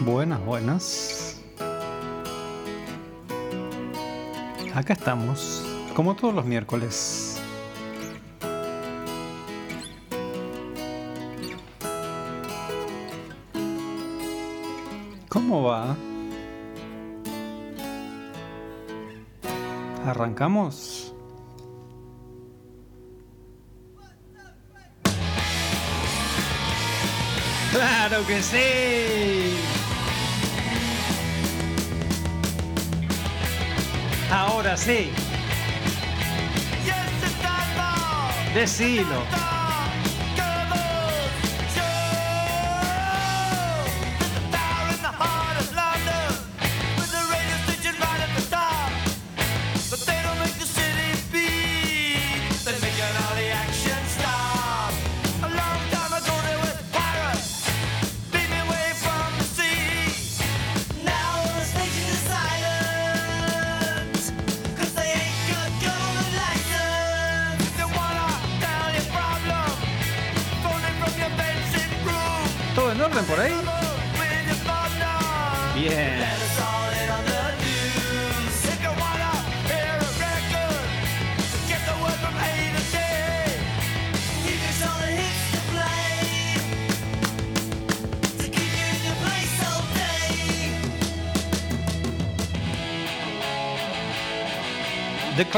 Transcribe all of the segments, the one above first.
Buenas, buenas. Acá estamos, como todos los miércoles. ¿Cómo va? ¿Arrancamos? ¡Claro que sí! Ahora sí. Decilo.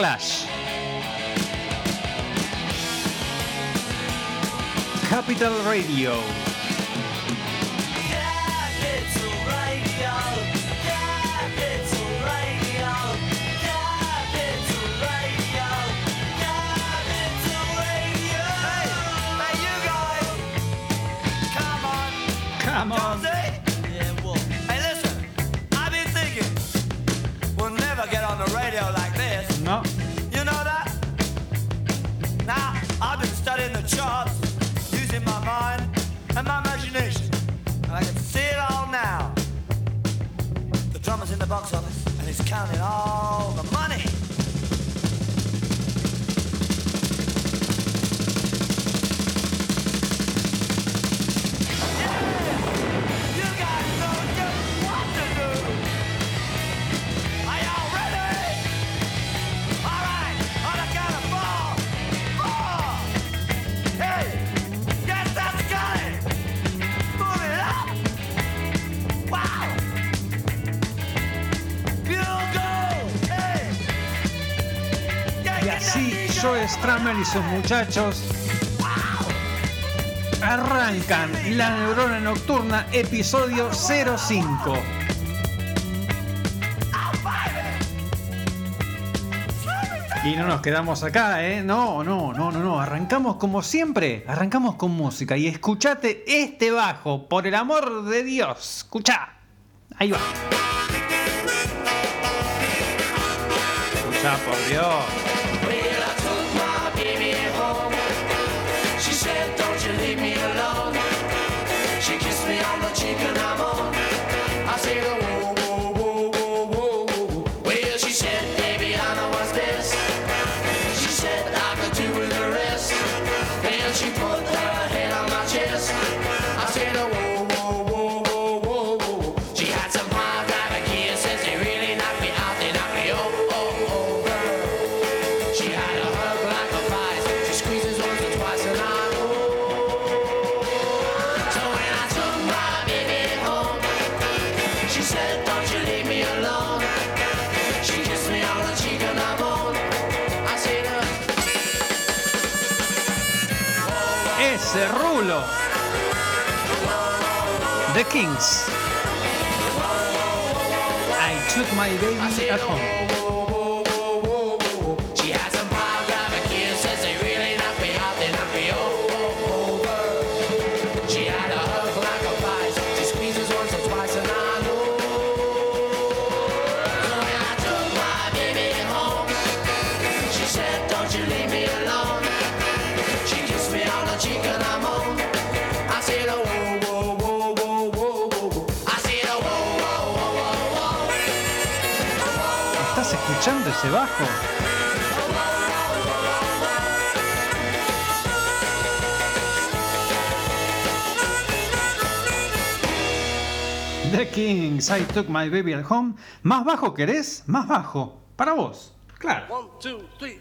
Clash. Capital Radio. Y sus muchachos arrancan La Neurona Nocturna, episodio 05. Y no nos quedamos acá, ¿eh? No, no, no, no, no. Arrancamos como siempre. Arrancamos con música. Y escuchate este bajo, por el amor de Dios. Escucha. Ahí va. Escucha, por Dios. Merci à toi. bajo? The Kings, I took my baby at home. ¿Más bajo querés? Más bajo. Para vos. Claro. One, two, three,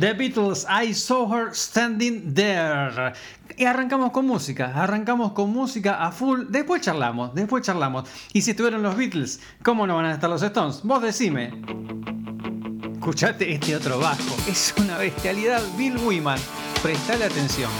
The Beatles, I Saw Her Standing There. Y arrancamos con música, arrancamos con música a full, después charlamos, después charlamos. Y si estuvieron los Beatles, ¿cómo no van a estar los Stones? Vos decime. Escuchate este otro bajo, es una bestialidad, Bill Wyman. Prestale atención.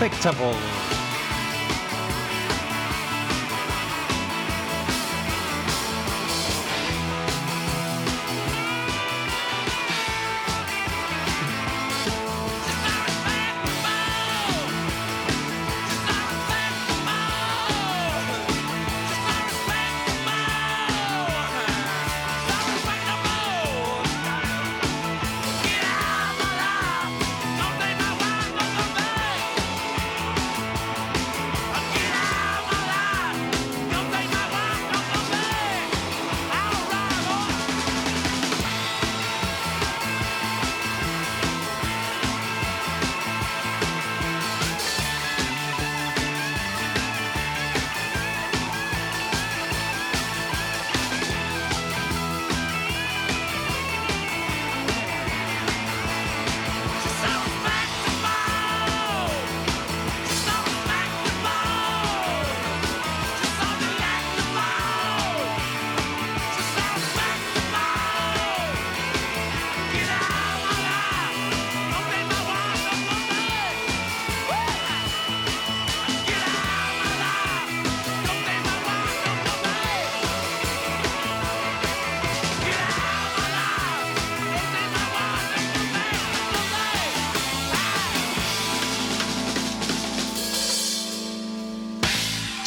Respectable.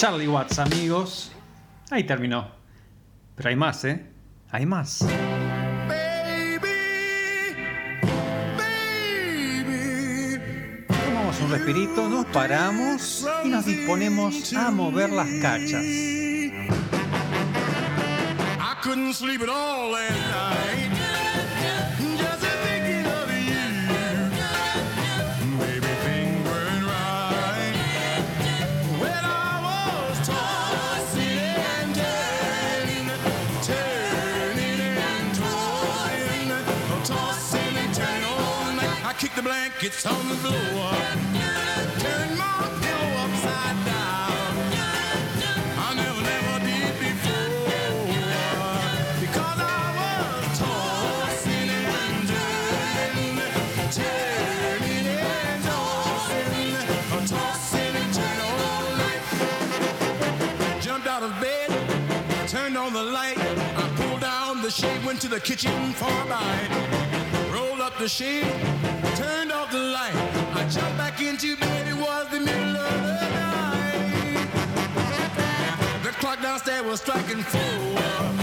Charlie Watts, amigos. Ahí terminó. Pero hay más, ¿eh? Hay más. Tomamos un respirito, nos paramos y nos disponemos a mover las cachas. I couldn't sleep at all last night. On the floor. Turned my pillow upside down. I never, never did before. Because I was tossing and turning, and tossing, tossing and turning all night. Jumped out of bed, turned on the light. I pulled down the shade, went to the kitchen for a bite. Rolled up the shade, turned off clock downstairs was striking four.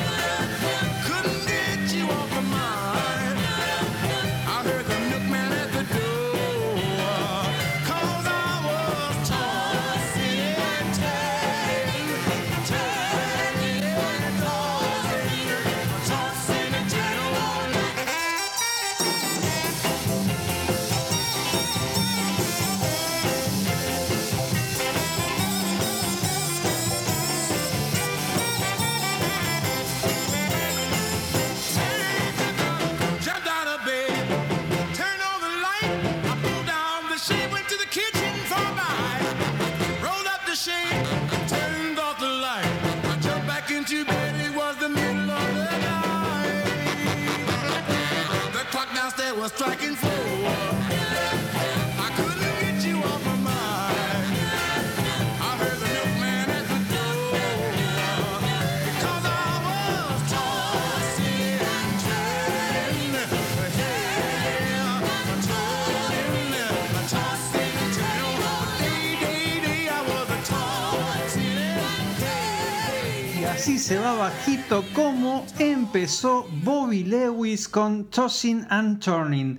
Se va bajito como empezó Bobby Lewis con Tossing and Turning.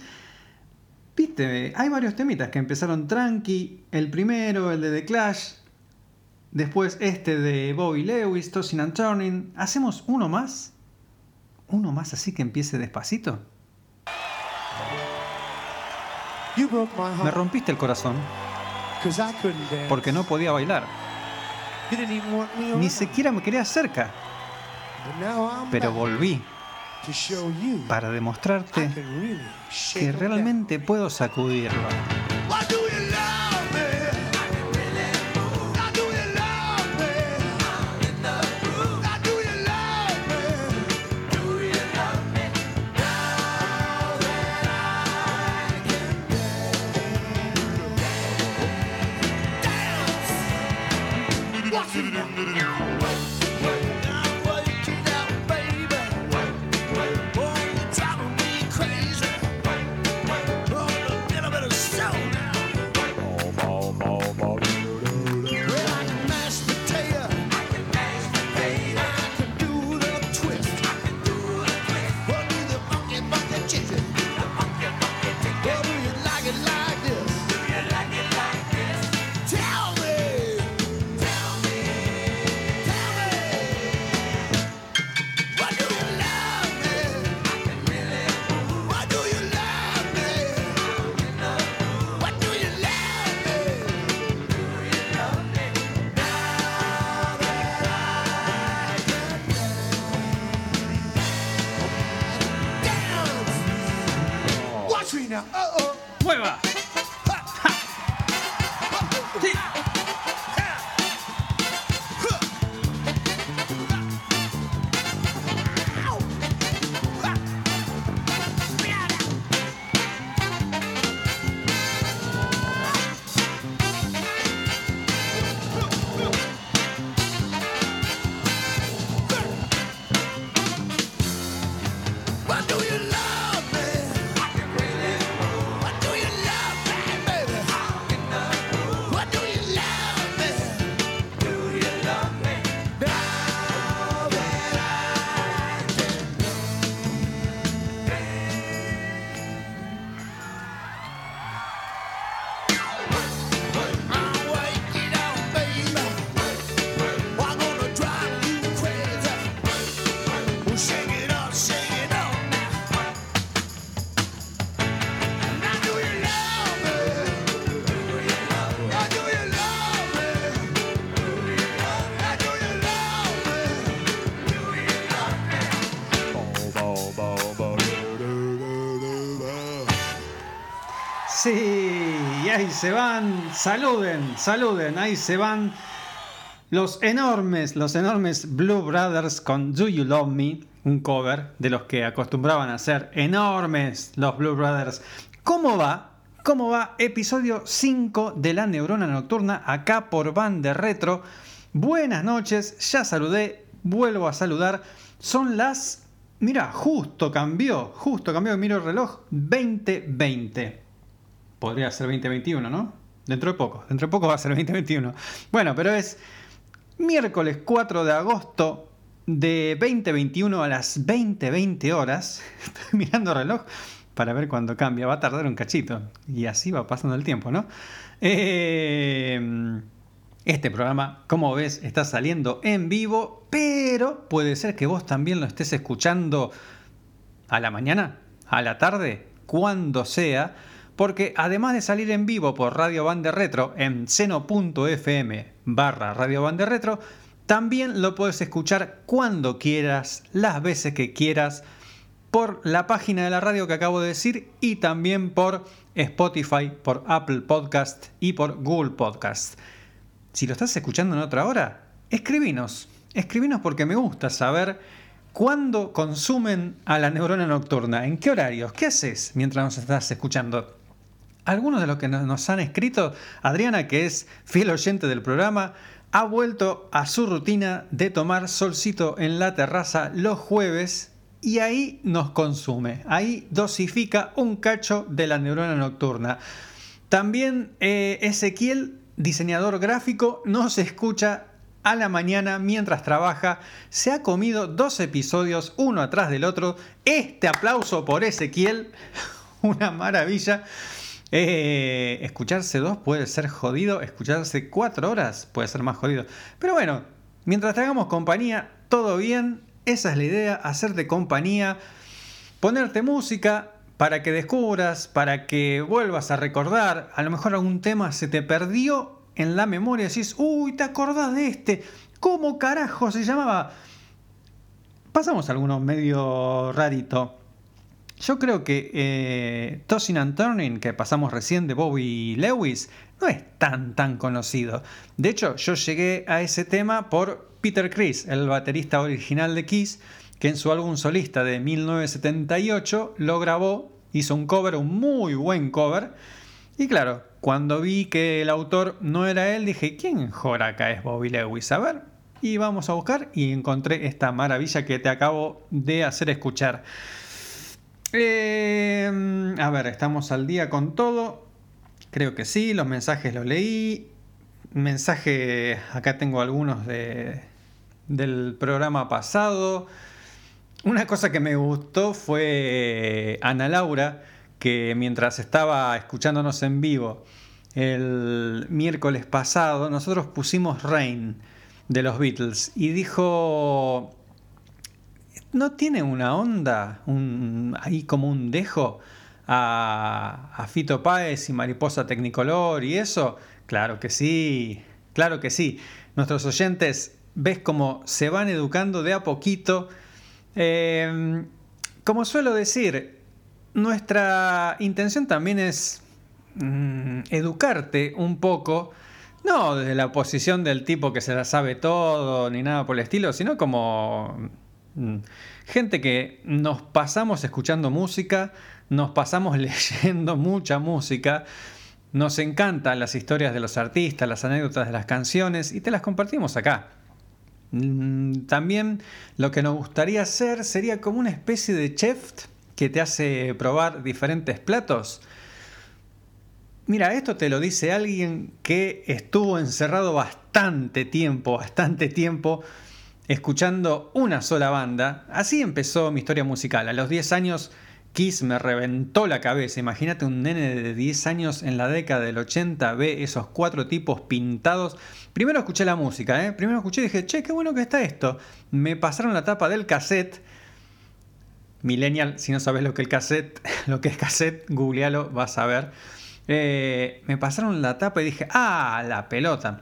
Viste, hay varios temitas que empezaron tranqui. El primero, el de The Clash. Después este de Bobby Lewis, Tossing and Turning. ¿Hacemos uno más? ¿Uno más así que empiece despacito? You broke my Me rompiste el corazón porque no podía bailar. Ni siquiera me quería cerca. Pero volví para demostrarte que realmente puedo sacudirlo. Se van. Saluden, saluden. Ahí se van los enormes, los enormes Blue Brothers con Do You Love Me, un cover de los que acostumbraban a ser enormes los Blue Brothers. ¿Cómo va? ¿Cómo va? Episodio 5 de la Neurona Nocturna acá por Van de Retro. Buenas noches, ya saludé, vuelvo a saludar. Son las... Mira, justo cambió, justo cambió, miro el reloj, 2020 podría ser 2021, ¿no? Dentro de poco, dentro de poco va a ser 2021. Bueno, pero es miércoles 4 de agosto de 2021 a las 20:20 horas. Estoy mirando el reloj para ver cuándo cambia. Va a tardar un cachito. Y así va pasando el tiempo, ¿no? Eh, este programa, como ves, está saliendo en vivo, pero puede ser que vos también lo estés escuchando a la mañana, a la tarde, cuando sea, porque además de salir en vivo por Radio Bande Retro en seno.fm barra Radio Bande Retro, también lo puedes escuchar cuando quieras, las veces que quieras, por la página de la radio que acabo de decir y también por Spotify, por Apple Podcast y por Google Podcast. Si lo estás escuchando en otra hora, escribinos. Escribinos porque me gusta saber cuándo consumen a la neurona nocturna, en qué horarios, qué haces mientras nos estás escuchando. Algunos de los que nos- han escrito, Adriana, que es fiel oyente del programa, ha vuelto a su rutina de tomar solcito en la terraza los jueves y ahí nos consume, ahí dosifica un cacho de la neurona nocturna. También eh, Ezequiel, diseñador gráfico, nos escucha a la mañana mientras trabaja. Se ha comido dos episodios uno atrás del otro. Este aplauso por Ezequiel, una maravilla. Eh, escucharse dos puede ser jodido, escucharse cuatro horas puede ser más jodido. Pero bueno, mientras te hagamos compañía, todo bien. Esa es la idea, hacerte compañía, ponerte música para que descubras, para que vuelvas a recordar. A lo mejor algún tema se te perdió en la memoria decís, uy, ¿te acordás de este? ¿Cómo carajo se llamaba? Pasamos a alguno medio rarito. Yo creo que eh, Tossing and Turning, que pasamos recién de Bobby Lewis, no es tan tan conocido. De hecho, yo llegué a ese tema por Peter Criss, el baterista original de Kiss, que en su álbum solista de 1978 lo grabó, hizo un cover, un muy buen cover. Y claro, cuando vi que el autor no era él, dije, ¿quién joraca es Bobby Lewis? A ver, y vamos a buscar y encontré esta maravilla que te acabo de hacer escuchar. Eh, a ver, estamos al día con todo. Creo que sí, los mensajes los leí. Mensaje, acá tengo algunos de, del programa pasado. Una cosa que me gustó fue Ana Laura, que mientras estaba escuchándonos en vivo el miércoles pasado, nosotros pusimos Rain de los Beatles y dijo, ¿no tiene una onda un, ahí como un dejo a, a Fito Páez y Mariposa Tecnicolor y eso? Claro que sí, claro que sí. Nuestros oyentes, ves cómo se van educando de a poquito. Eh, como suelo decir, nuestra intención también es mm, educarte un poco, no desde la posición del tipo que se la sabe todo ni nada por el estilo, sino como gente que nos pasamos escuchando música, nos pasamos leyendo mucha música, nos encantan las historias de los artistas, las anécdotas de las canciones y te las compartimos acá. Mm, También lo que nos gustaría hacer sería como una especie de chef que te hace probar diferentes platos. Mira, esto te lo dice alguien que estuvo encerrado bastante tiempo, bastante tiempo, escuchando una sola banda. Así empezó mi historia musical. A los 10 años, Kiss me reventó la cabeza. Imagínate un nene de 10 años en la década del 80, ve esos cuatro tipos pintados. Primero escuché la música, ¿eh? Primero escuché y dije, che, qué bueno que está esto. Me pasaron la tapa del cassette. Millennial, si no sabes lo que, el cassette, lo que es cassette, googlealo, vas a ver. Eh, me pasaron la tapa y dije, ah, la pelota.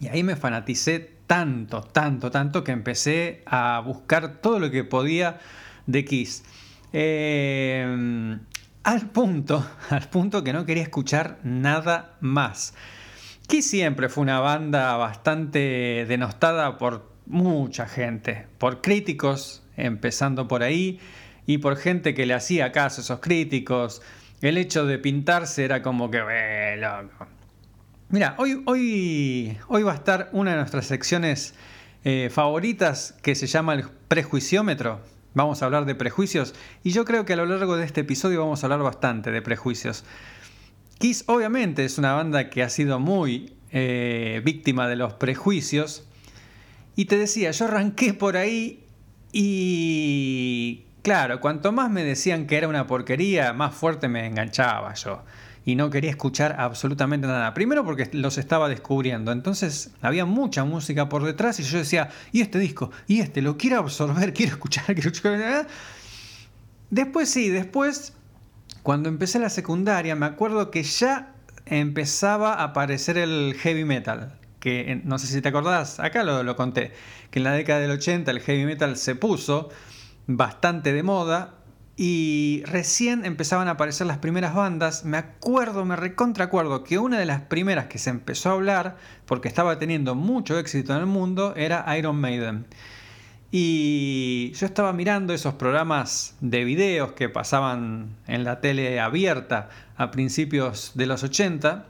Y ahí me fanaticé tanto, tanto, tanto que empecé a buscar todo lo que podía de Kiss. Eh, al punto, al punto que no quería escuchar nada más. Kiss siempre fue una banda bastante denostada por mucha gente, por críticos, empezando por ahí, y por gente que le hacía caso a esos críticos. El hecho de pintarse era como que, "Eh, loco". Mira, hoy, hoy, hoy va a estar una de nuestras secciones eh, favoritas que se llama el prejuiciómetro. Vamos a hablar de prejuicios y yo creo que a lo largo de este episodio vamos a hablar bastante de prejuicios. Kiss obviamente es una banda que ha sido muy eh, víctima de los prejuicios. Y te decía, yo arranqué por ahí y claro, cuanto más me decían que era una porquería, más fuerte me enganchaba yo. Y no quería escuchar absolutamente nada. Primero porque los estaba descubriendo. Entonces había mucha música por detrás y yo decía, y este disco, y este, lo quiero absorber, quiero escuchar, quiero escuchar. Después sí, después, cuando empecé la secundaria, me acuerdo que ya empezaba a aparecer el heavy metal. Que no sé si te acordás, acá lo, lo conté, que en la década del 80 el heavy metal se puso bastante de moda y recién empezaban a aparecer las primeras bandas. Me acuerdo, me recontra acuerdo que una de las primeras que se empezó a hablar, porque estaba teniendo mucho éxito en el mundo, era Iron Maiden. Y yo estaba mirando esos programas de videos que pasaban en la tele abierta a principios de los 80.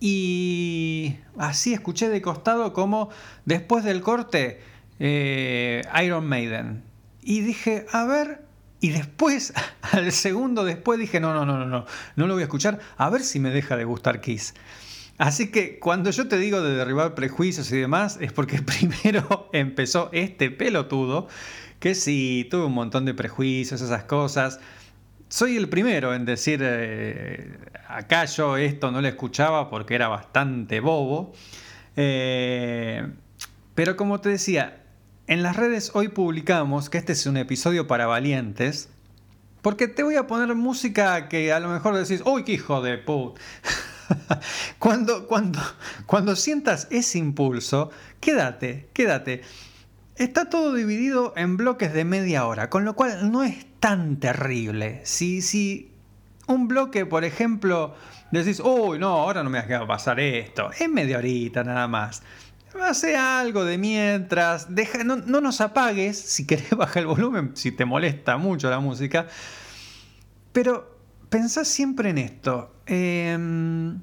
Y así escuché de costado como después del corte eh, Iron Maiden. Y dije, a ver, y después, al segundo después dije, no, no, no, no, no, no lo voy a escuchar, a ver si me deja de gustar Kiss. Así que cuando yo te digo de derribar prejuicios y demás, es porque primero empezó este pelotudo, que sí, tuve un montón de prejuicios, esas cosas. Soy el primero en decir, eh, acá yo esto no lo escuchaba porque era bastante bobo. Eh, pero como te decía, en las redes hoy publicamos que este es un episodio para valientes. Porque te voy a poner música que a lo mejor decís, ¡Uy, qué hijo de put! cuando, cuando, cuando sientas ese impulso, quédate, quédate. Está todo dividido en bloques de media hora, con lo cual no es tan terrible. Si, si un bloque, por ejemplo, decís, uy, no, ahora no me va a pasar esto, es media horita nada más. Hace algo de mientras, deja, no, no nos apagues, si querés baja el volumen, si te molesta mucho la música. Pero pensá siempre en esto. em,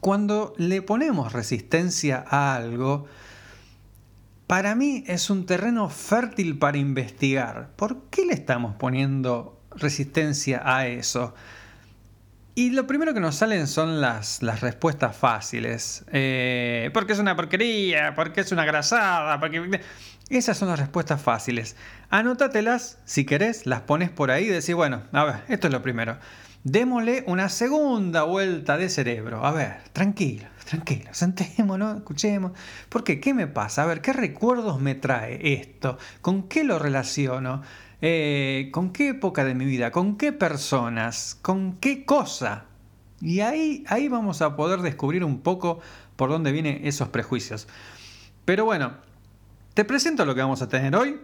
cuando le ponemos resistencia a algo, para mí es un terreno fértil para investigar. ¿Por qué le estamos poniendo resistencia a eso? Y lo primero que nos salen son las, las respuestas fáciles. Eh, porque es una porquería, porque es una grasada, porque... Esas son las respuestas fáciles. Anótatelas si querés, las pones por ahí y decís, bueno, a ver, esto es lo primero. Démosle una segunda vuelta de cerebro. A ver, tranquilo, tranquilo, sentémonos, escuchemos. ¿Por qué? ¿Qué me pasa? A ver, ¿qué recuerdos me trae esto? ¿Con qué lo relaciono? Eh, ¿Con qué época de mi vida? ¿Con qué personas? ¿Con qué cosa? Y ahí, ahí vamos a poder descubrir un poco por dónde vienen esos prejuicios. Pero bueno, te presento lo que vamos a tener hoy.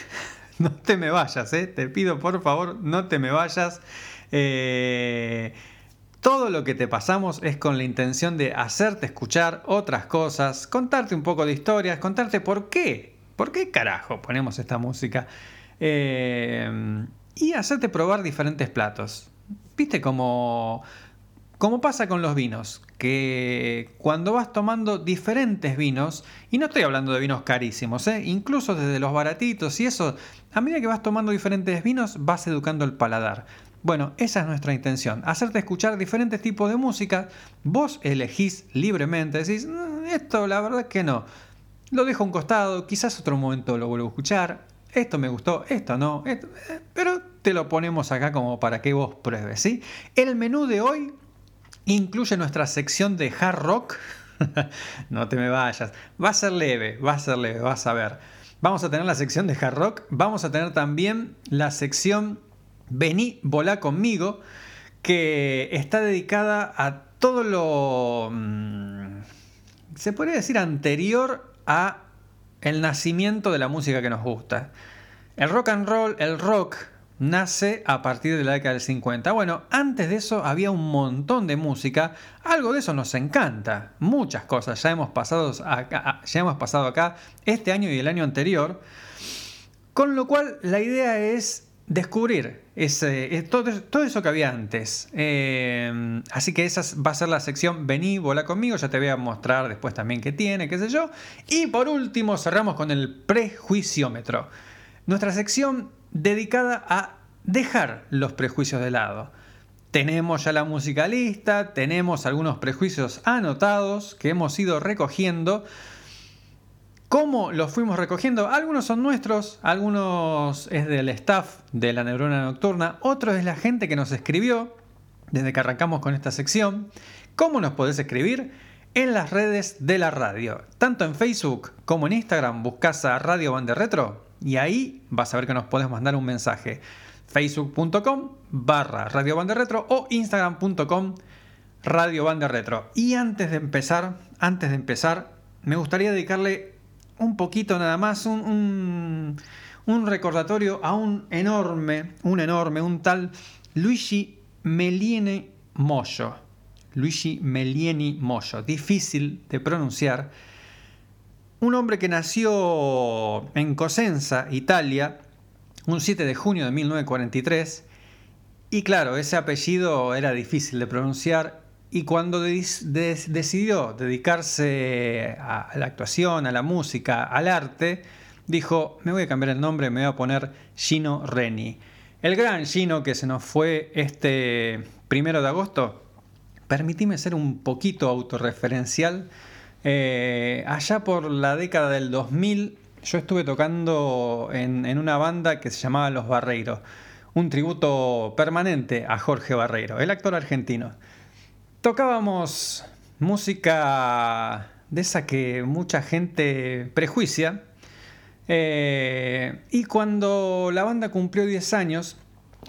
no te me vayas, ¿eh? te pido por favor, no te me vayas. Eh, todo lo que te pasamos es con la intención de hacerte escuchar otras cosas, contarte un poco de historias, contarte por qué, por qué carajo ponemos esta música eh, y hacerte probar diferentes platos. Viste como, como pasa con los vinos, que cuando vas tomando diferentes vinos, y no estoy hablando de vinos carísimos, ¿eh? incluso desde los baratitos y eso, a medida que vas tomando diferentes vinos vas educando el paladar. Bueno, esa es nuestra intención, hacerte escuchar diferentes tipos de música, vos elegís libremente, decís, "Mm, esto la verdad que no, lo dejo a un costado, quizás otro momento lo vuelvo a escuchar, esto me gustó, esto no, eh, pero te lo ponemos acá como para que vos pruebes, ¿sí? El menú de hoy incluye nuestra sección de hard rock. no te me vayas. Va a ser leve, va a ser leve, vas a ver. Vamos a tener la sección de hard rock. Vamos a tener también la sección Vení, volá conmigo, que está dedicada a todo lo... mm, se podría decir anterior a el nacimiento de la música que nos gusta. El rock and roll, el rock, nace a partir de la década del 50. Bueno, antes de eso había un montón de música. Algo de eso nos encanta. Muchas cosas. Ya hemos pasado acá, ya hemos pasado acá este año y el año anterior. Con lo cual, la idea es descubrir eh, todo, todo eso que había antes. Eh, así que esa va a ser la sección Vení, volá conmigo. Ya te voy a mostrar después también qué tiene, qué sé yo. Y por último, cerramos con el prejuiciómetro. Nuestra sección dedicada a dejar los prejuicios de lado. Tenemos ya la música lista, tenemos algunos prejuicios anotados que hemos ido recogiendo. ¿Cómo los fuimos recogiendo? Algunos son nuestros, algunos es del staff de la neurona nocturna, otros es la gente que nos escribió desde que arrancamos con esta sección. ¿Cómo nos podés escribir? En las redes de la radio, tanto en Facebook como en Instagram, buscas a Radio Bande Retro y ahí vas a ver que nos podés mandar un mensaje. Facebook.com barra Radio Bande Retro o Instagram.com Radio Retro. Y antes de empezar, antes de empezar, me gustaría dedicarle un poquito nada más, un, un, un recordatorio a un enorme, un enorme, un tal Luigi Meliene Moyo. Luigi Melieni Moyo, difícil de pronunciar. Un hombre que nació en Cosenza, Italia, un 7 de junio de 1943. Y claro, ese apellido era difícil de pronunciar. Y cuando decidió dedicarse a la actuación, a la música, al arte, dijo, me voy a cambiar el nombre, me voy a poner Gino Reni. El gran Gino que se nos fue este primero de agosto, permitime ser un poquito autorreferencial. Eh, allá por la década del 2000, yo estuve tocando en, en una banda que se llamaba Los Barreiros, un tributo permanente a Jorge Barreiro, el actor argentino. Tocábamos música de esa que mucha gente prejuicia. eh, y cuando la banda cumplió 10 años,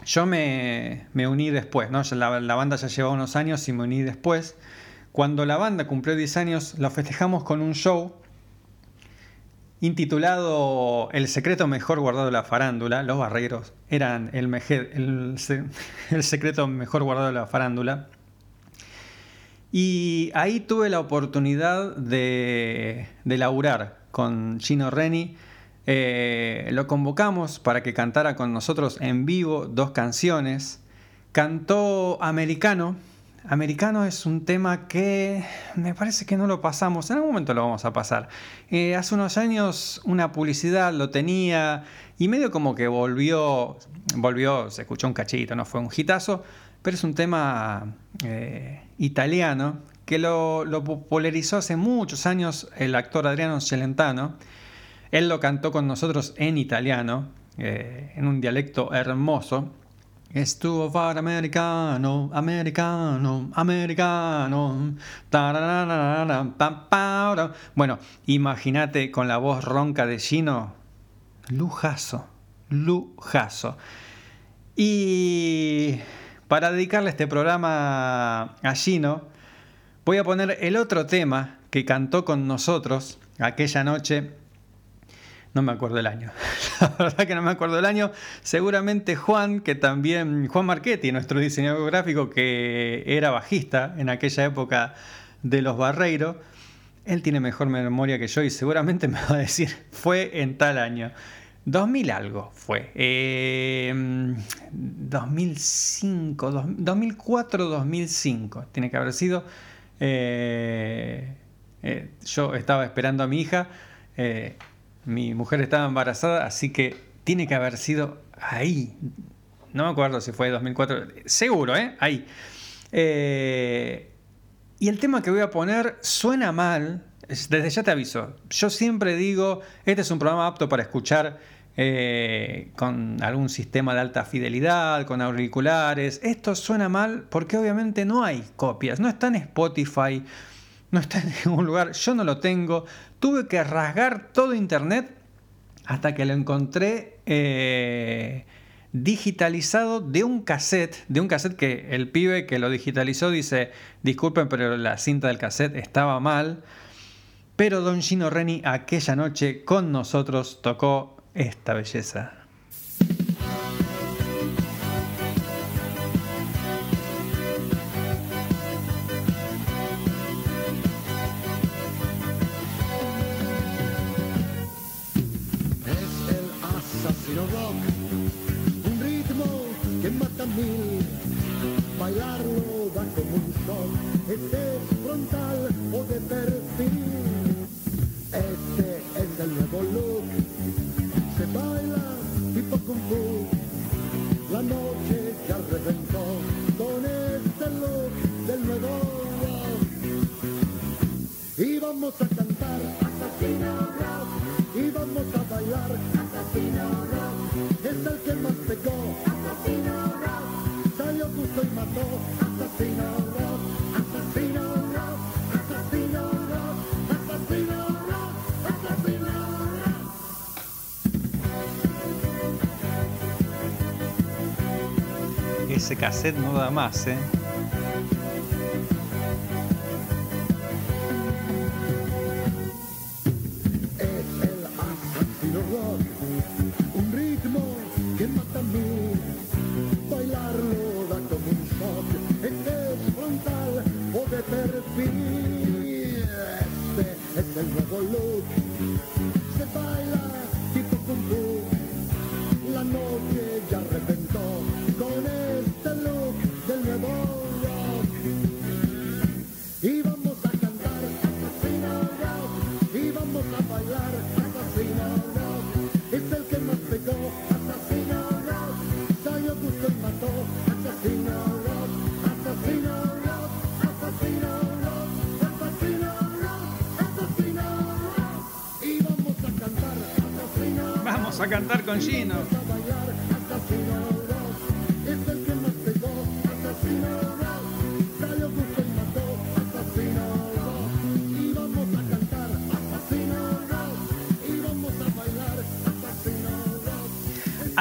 yo me, me uní después, ¿no? La, la banda ya llevaba unos años y me uní después. Cuando la banda cumplió 10 años, lo festejamos con un show intitulado El secreto mejor guardado de la farándula. Los barreros eran el, el el secreto mejor guardado de la farándula. Y ahí tuve la oportunidad de, de laburar con Gino Reni. Eh, lo convocamos para que cantara con nosotros en vivo dos canciones. Cantó Americano. Americano es un tema que me parece que no lo pasamos. En algún momento lo vamos a pasar. Eh, hace unos años una publicidad lo tenía y medio como que volvió, volvió, se escuchó un cachito, no fue un hitazo, pero es un tema eh, italiano que lo, popularizó hace muchos años el actor Adriano Celentano. Él lo cantó con nosotros en italiano, eh, en un dialecto hermoso. Estuvo far americano, americano, americano. Bueno, imagínate con la voz ronca de Gino. Lujazo, lujazo. Y para dedicarle este programa a Gino, voy a poner el otro tema que cantó con nosotros aquella noche No me acuerdo el año. La verdad que no me acuerdo el año. Seguramente Juan, que también, Juan Marchetti, nuestro diseñador gráfico, que era bajista en aquella época de los Barreiros, él tiene mejor memoria que yo y seguramente me va a decir, fue en tal año. 2000 algo fue. Eh, 2005, dos- 2004, 2005. Tiene que haber sido. Eh, eh, yo estaba esperando a mi hija. eh, mi mujer estaba embarazada, así que tiene que haber sido ahí. No me acuerdo si fue 2004. Seguro, ¿eh? Ahí. Y el tema que voy a poner suena mal. Es- Desde ya te aviso. Yo siempre digo, este es un programa apto para escuchar eh, con algún sistema de alta fidelidad, con auriculares. Esto suena mal porque obviamente no hay copias. No está en Spotify, no está en ningún lugar. Yo no lo tengo. Tuve que rasgar todo internet hasta que lo encontré eh, digitalizado de un cassette, de un cassette que el pibe que lo digitalizó dice, disculpen, pero la cinta del cassette estaba mal. Pero Don Gino Reni aquella noche con nosotros tocó esta belleza. Mil. Bailarlo da como un shock, es frontal Y vamos a cantar Asesino Rock. Y vamos a bailar Asesino Rock. Es el que más pegó Asesino Rock. Salió justo y mató Asesino Rock. Asesino Rock. Asesino Rock. Asesino Rock. Asesino Rock. Ese cassette no da más, ¿eh? Este es el nuevo look, se baila tipo kung. La noche ya reventó con este look del nuevo a cantar con Gino.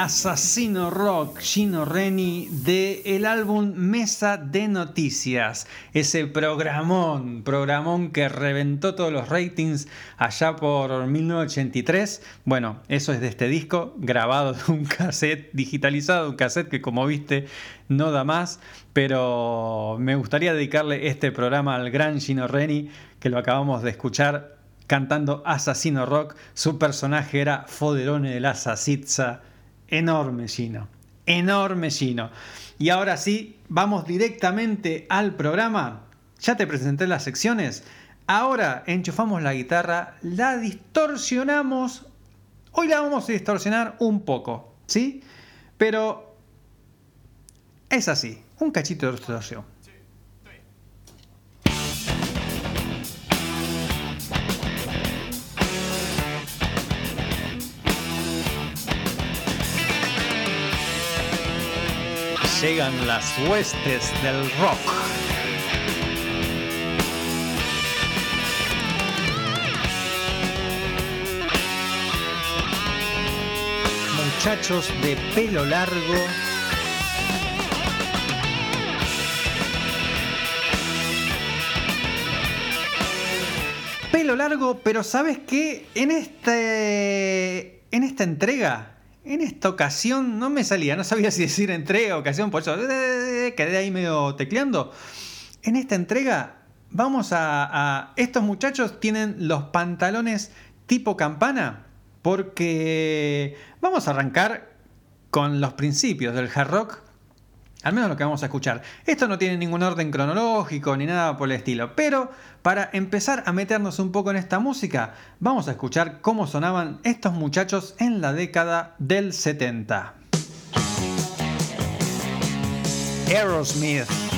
Asesino Rock, Gino Reni, de el álbum Mesa de Noticias. Ese programón, programón que reventó todos los ratings allá por 1983. Bueno, eso es de este disco, grabado de un cassette, digitalizado, un cassette que como viste no da más. Pero me gustaría dedicarle este programa al gran Gino Reni, que lo acabamos de escuchar cantando Asesino Rock. Su personaje era Foderone de la Sasitza. Enorme Gino. Enorme Gino. Y ahora sí, vamos directamente al programa. Ya te presenté las secciones. Ahora enchufamos la guitarra, la distorsionamos. Hoy la vamos a distorsionar un poco, ¿sí? Pero es así, un cachito de distorsión. Llegan las huestes del rock. Muchachos de pelo largo. Pelo largo, pero ¿sabes qué? En este. En esta entrega. En esta ocasión no me salía, no sabía si decir entrega, ocasión, por eso eh, quedé ahí medio tecleando. En esta entrega vamos a, a- Estos muchachos tienen los pantalones tipo campana porque vamos a arrancar con los principios del hard rock al menos lo que vamos a escuchar. Esto no tiene ningún orden cronológico ni nada por el estilo, pero para empezar a meternos un poco en esta música, vamos a escuchar cómo sonaban estos muchachos en la década del 70. Aerosmith.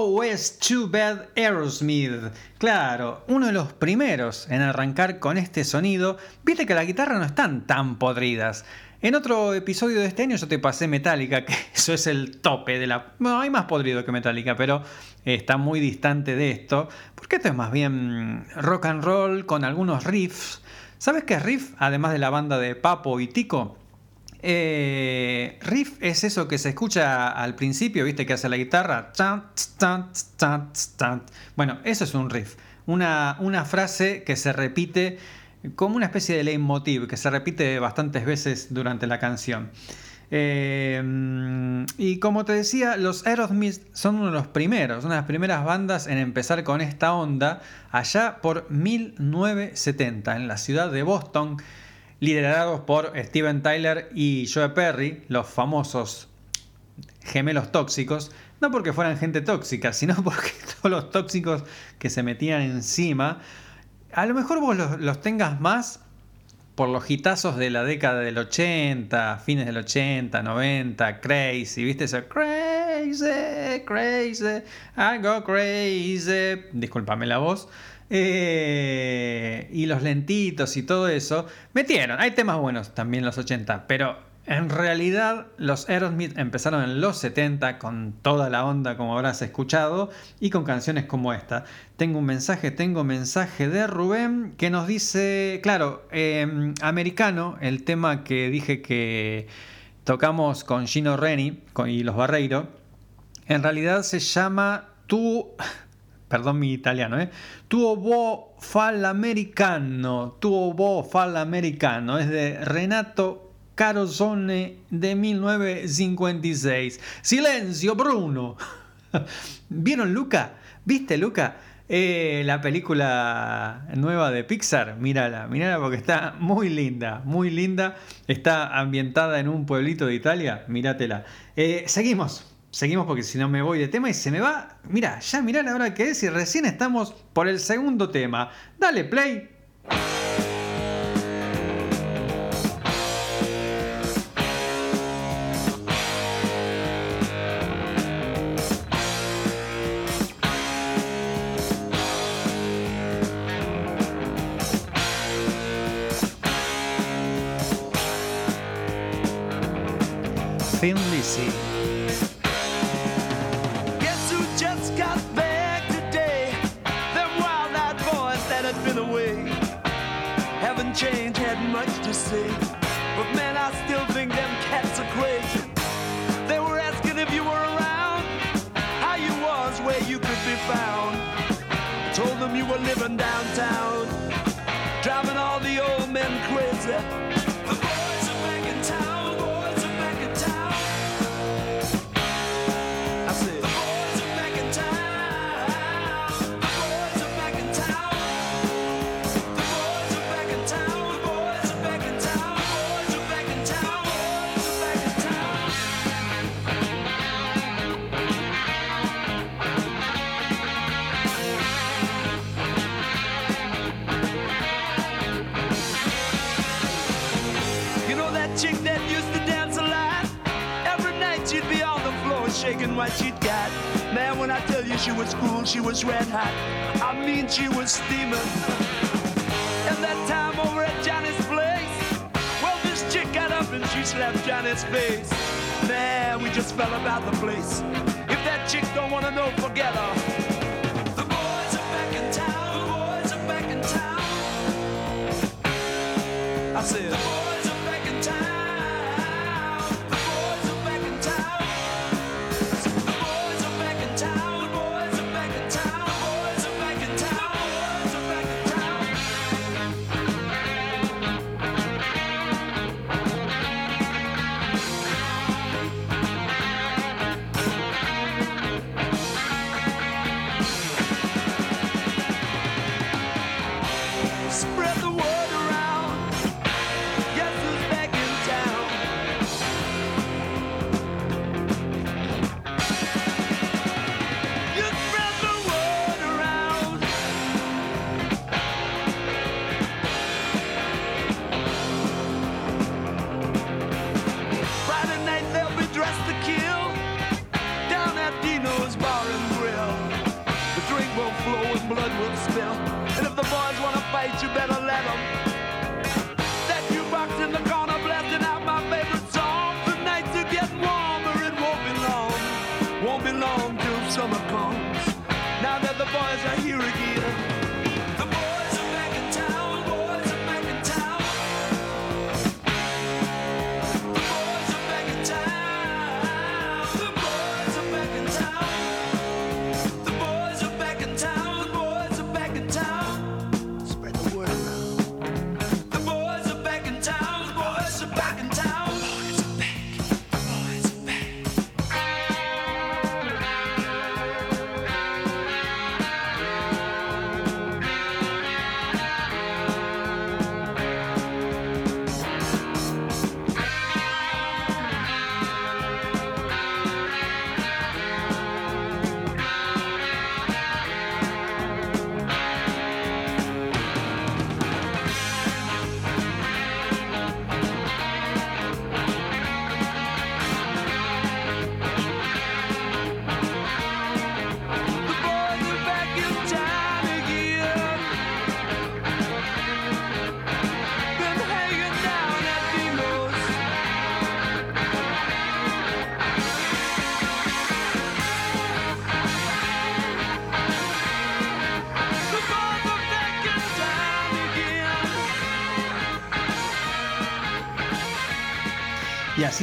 Bad. SOS Too Bad Aerosmith. Claro, uno de los primeros en arrancar con este sonido. Viste que las guitarras no están tan podridas. En otro episodio de este año yo te pasé Metallica, que eso es el tope de la... Bueno, hay más podrido que Metallica, pero está muy distante de esto. Porque esto es más bien rock and roll con algunos riffs. ¿Sabes qué es riff? Además de la banda de Papo y Tico. Eh, riff es eso que se escucha al principio, viste que hace la guitarra. Bueno, eso es un riff. Una, una frase que se repite como una especie de leitmotiv, que se repite bastantes veces durante la canción. Eh, y como te decía, los Aerosmith son uno de los primeros, una de las primeras bandas en empezar con esta onda allá por 1970 en la ciudad de Boston liderados por Steven Tyler y Joe Perry, los famosos gemelos tóxicos, no porque fueran gente tóxica, sino porque todos los tóxicos que se metían encima, a lo mejor vos los, tengas más por los hitazos de la década del 80, fines del 80, 90, crazy, ¿viste eso? Crazy, crazy, I go crazy. Discúlpame la voz. Eh, y los lentitos y todo eso. Metieron, hay temas buenos también los 80, pero en realidad los Aerosmith empezaron en los 70 con toda la onda como habrás escuchado y con canciones como esta. Tengo un mensaje, tengo mensaje de Rubén que nos dice, claro, eh, americano, el tema que dije que tocamos con Gino Reni y los Barreiro, en realidad se llama Tu... Perdón mi italiano, ¿eh? Tuo bo fallamericano. Tuo bo fallamericano. Es de Renato Carosone de 1956. Silencio, Bruno. ¿Vieron Luca? ¿Viste Luca? Eh, la película nueva de Pixar, mírala, mírala porque está muy linda, muy linda. Está ambientada en un pueblito de Italia, míratela. Eh, seguimos, seguimos porque si no me voy de tema y se me va. Mira, ya mirá la hora que es y recién estamos por el segundo tema. Dale play. Thin Lizzy. Were living downtown, she was cool, she was red hot. I mean, she was steaming. And that time over at Johnny's place, well, this chick got up and she slapped Johnny's face. Man, we just fell about the place. If that chick don't wanna know, forget her.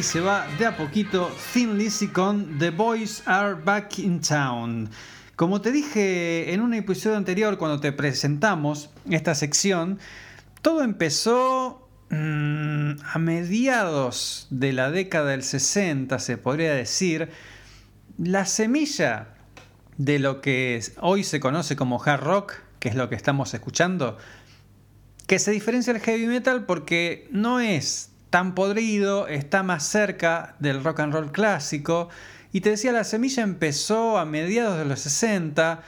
Se va de a poquito Thin Lizzy con The Boys Are Back in Town. Como te dije en un episodio anterior cuando te presentamos esta sección, todo empezó mm, a mediados de la década del 60, se podría decir. La semilla de lo que hoy se conoce como hard rock, que es lo que estamos escuchando, que se diferencia del heavy metal porque no es tan podrido, está más cerca del rock and roll clásico. Y te decía, la semilla empezó a mediados de los 60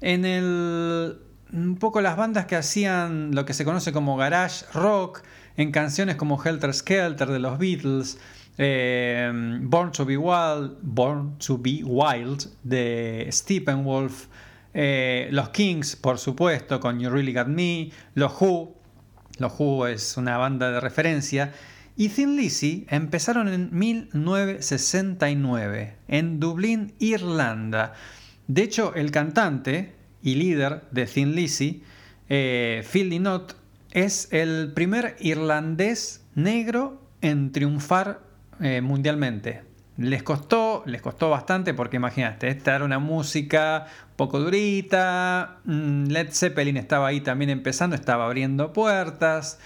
en el un poco las bandas que hacían lo que se conoce como garage rock, en canciones como Helter Skelter de los Beatles, eh, Born to Be Wild, Born to Be Wild de Steppenwolf, eh, los Kings, por supuesto, con You Really Got Me, los Who, los Who es una banda de referencia, y Thin Lizzy empezaron en 1969 en Dublín, Irlanda. De hecho, el cantante y líder de Thin Lizzy, eh, Phil Lynott, es el primer irlandés negro en triunfar eh, mundialmente. Les costó, les costó bastante porque imagínate, esta era una música poco durita, mm, Led Zeppelin estaba ahí también empezando, estaba abriendo puertas,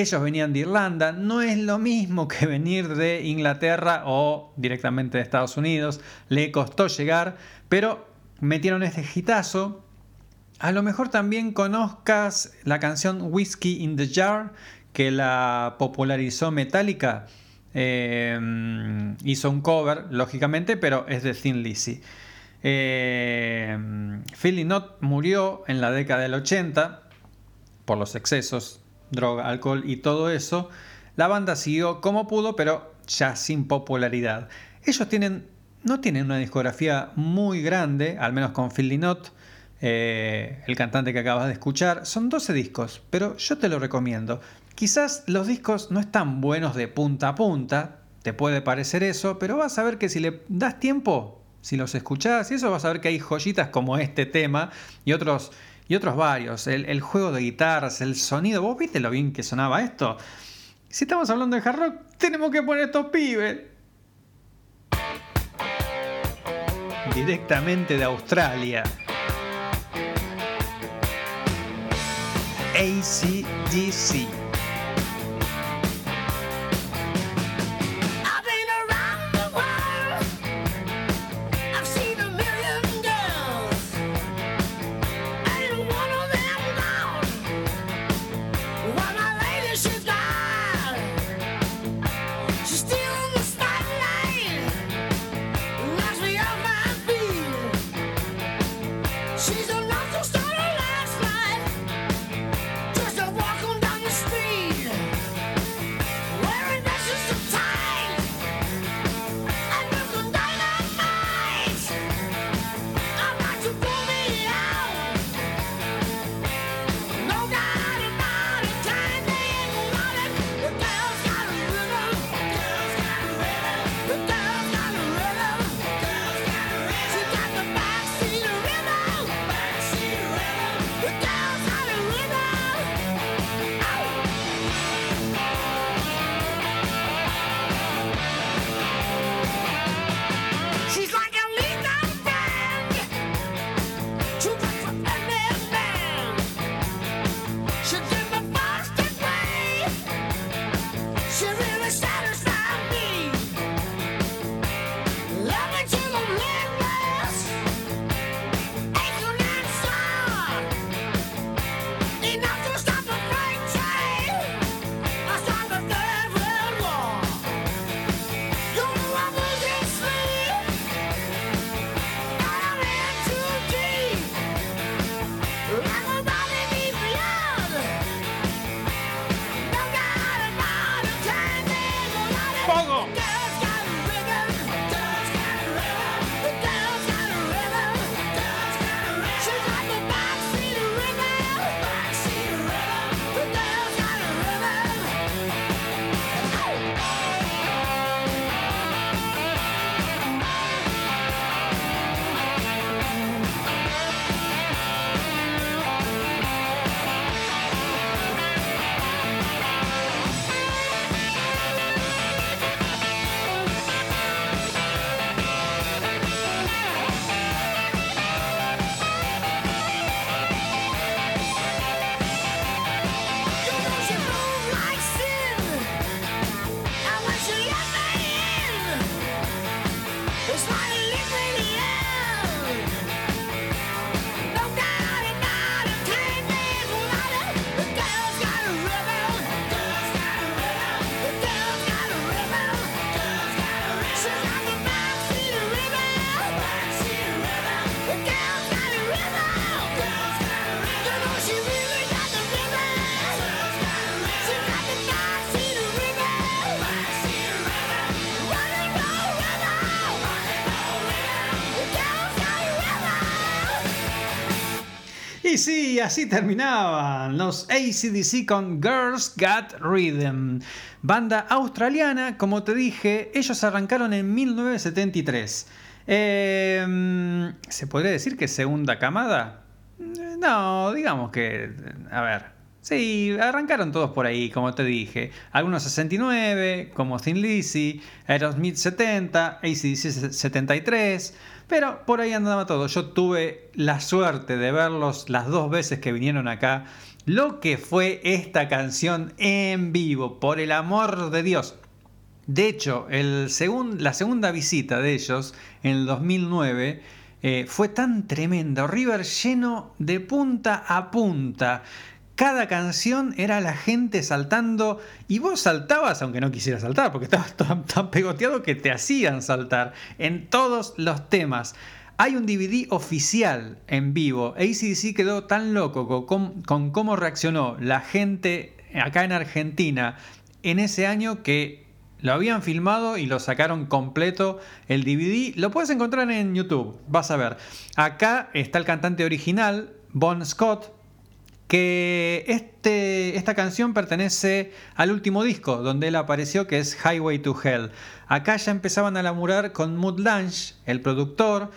ellos venían de Irlanda, no es lo mismo que venir de Inglaterra o directamente de Estados Unidos, le costó llegar, pero metieron este hitazo. A lo mejor también conozcas la canción Whiskey in the Jar, que la popularizó Metallica. Eh, hizo un cover, lógicamente, pero es de Thin Lizzy. Eh, Phil Lynott murió en la década del 80 por los excesos, droga, alcohol y todo eso. La banda siguió como pudo, pero ya sin popularidad. Ellos tienen, no tienen una discografía muy grande, al menos con Phil Lynott, eh, el cantante que acabas de escuchar. Son 12 discos, pero yo te lo recomiendo. Quizás los discos no están buenos de punta a punta, te puede parecer eso, pero vas a ver que si le das tiempo, si los escuchás y eso, vas a ver que hay joyitas como este tema y otros, y otros varios. El, el juego de guitarras, el sonido. ¿Vos viste lo bien que sonaba esto? Si estamos hablando de hard rock, tenemos que poner estos pibes. Directamente de Australia. ACDC. Y sí, así terminaban los ACDC con Girls Got Rhythm. Banda australiana, como te dije, ellos arrancaron en 1973. Eh, ¿Se podría decir que segunda camada? No, digamos que... A ver. Sí, arrancaron todos por ahí, como te dije. Algunos 69, como Thin Lizzy, Aerosmith 70, ACDC 73. Pero por ahí andaba todo. Yo tuve la suerte de verlos las dos veces que vinieron acá. Lo que fue esta canción en vivo, por el amor de Dios. De hecho, el la segunda visita de ellos, en el 2009, eh, fue tan tremenda. River lleno de punta a punta. Cada canción era la gente saltando y vos saltabas aunque no quisieras saltar porque estabas tan, pegoteado que te hacían saltar en todos los temas. Hay un DVD oficial en vivo. ACDC quedó tan loco con cómo reaccionó la gente acá en Argentina en ese año que lo habían filmado y lo sacaron completo el DVD. Lo puedes encontrar en YouTube, vas a ver. Acá está el cantante original, Bon Scott, que este, esta canción pertenece al último disco donde él apareció, que es Highway to Hell. Acá ya empezaban a lamurar con Mood Lange, el productor.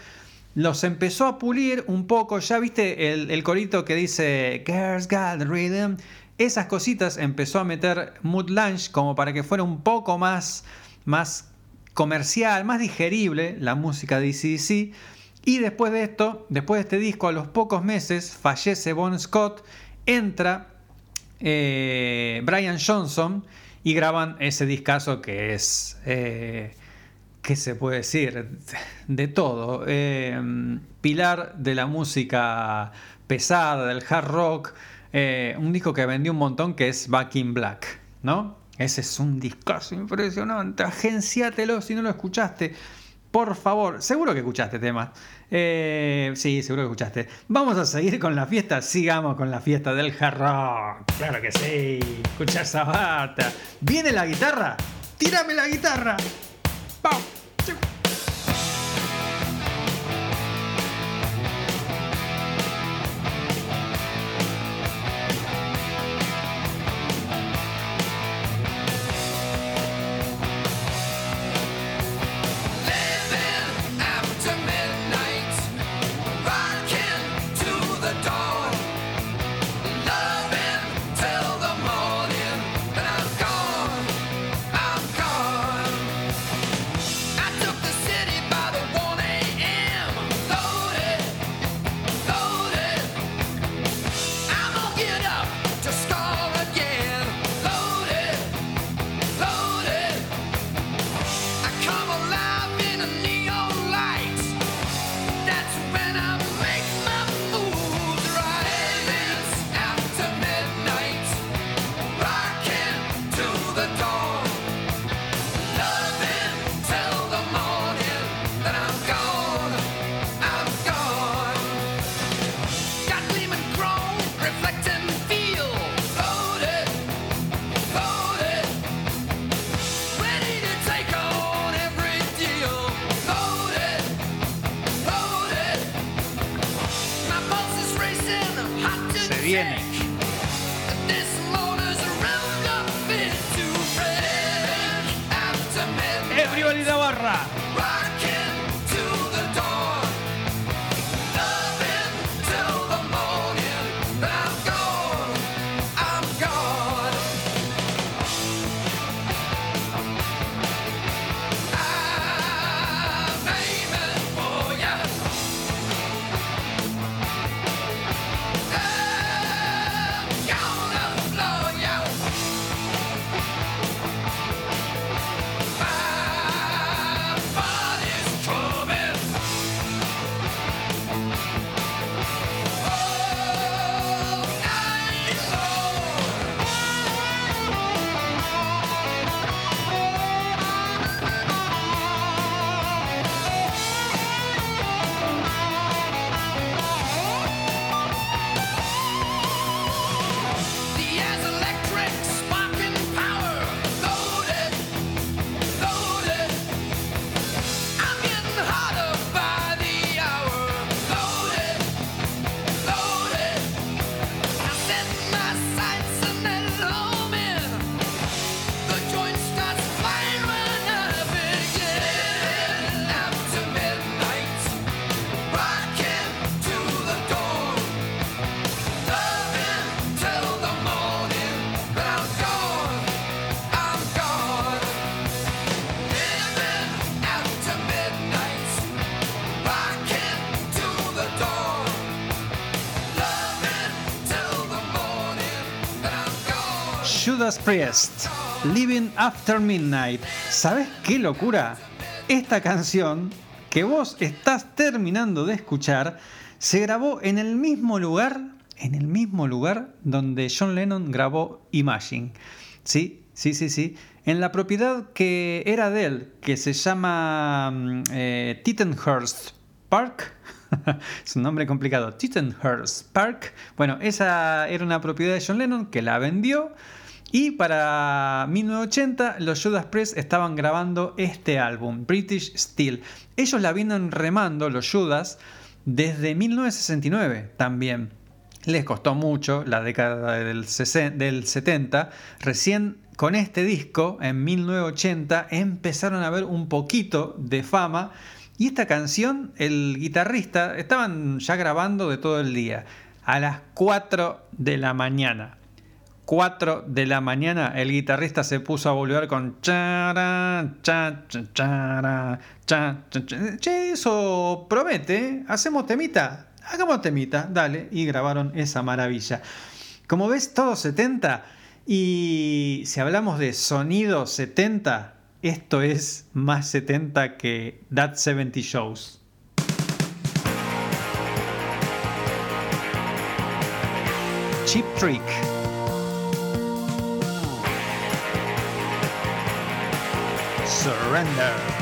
Los empezó a pulir un poco, ya viste el, corito que dice Girls Got Rhythm. Esas cositas empezó a meter Mood Lange como para que fuera un poco más, más comercial, más digerible la música de ACDC. Y después de esto, después de este disco, a los pocos meses, fallece Bon Scott, entra eh, Brian Johnson y graban ese discazo que es, eh, ¿qué se puede decir? De todo. Eh, pilar de la música pesada, del hard rock. eh, un disco que vendió un montón que es Back in Black, ¿no? Ese es un discazo impresionante. Agenciátelo si no lo escuchaste. Por favor, seguro que escuchaste tema. Eh, sí, seguro que escuchaste. Vamos a seguir con la fiesta. Sigamos con la fiesta del rock. Claro que sí. Escuchar Sabata. ¿Viene la guitarra? ¡Tírame la guitarra! ¡Pau! Priest, Living After Midnight. ¿Sabes qué locura? Esta canción que vos estás terminando de escuchar se grabó en el mismo lugar, en el mismo lugar donde John Lennon grabó Imagine. Sí, sí, sí, sí. En la propiedad que era de él, que se llama mm, eh, Tittenhurst Park. es un nombre complicado. Tittenhurst Park. Bueno, esa era una propiedad de John Lennon que la vendió. Y para 1980 los Judas Priest estaban grabando este álbum, British Steel. Ellos la vienen remando, los Judas, desde 1969 también. Les costó mucho la década del, del 70. Recién con este disco, en 1980, empezaron a ver un poquito de fama. Y esta canción, el guitarrista, estaban ya grabando de todo el día. A las 4 de la mañana. 4 de la mañana el guitarrista se puso a volver con chara, cha, cha, chara, cha. Che, eso promete. ¿hacemos temita? Hagamos temita, dale, y grabaron esa maravilla. Como ves, todo 70, y si hablamos de sonido 70, esto es más 70 que That 70 Shows. Cheap Trick. Surrender.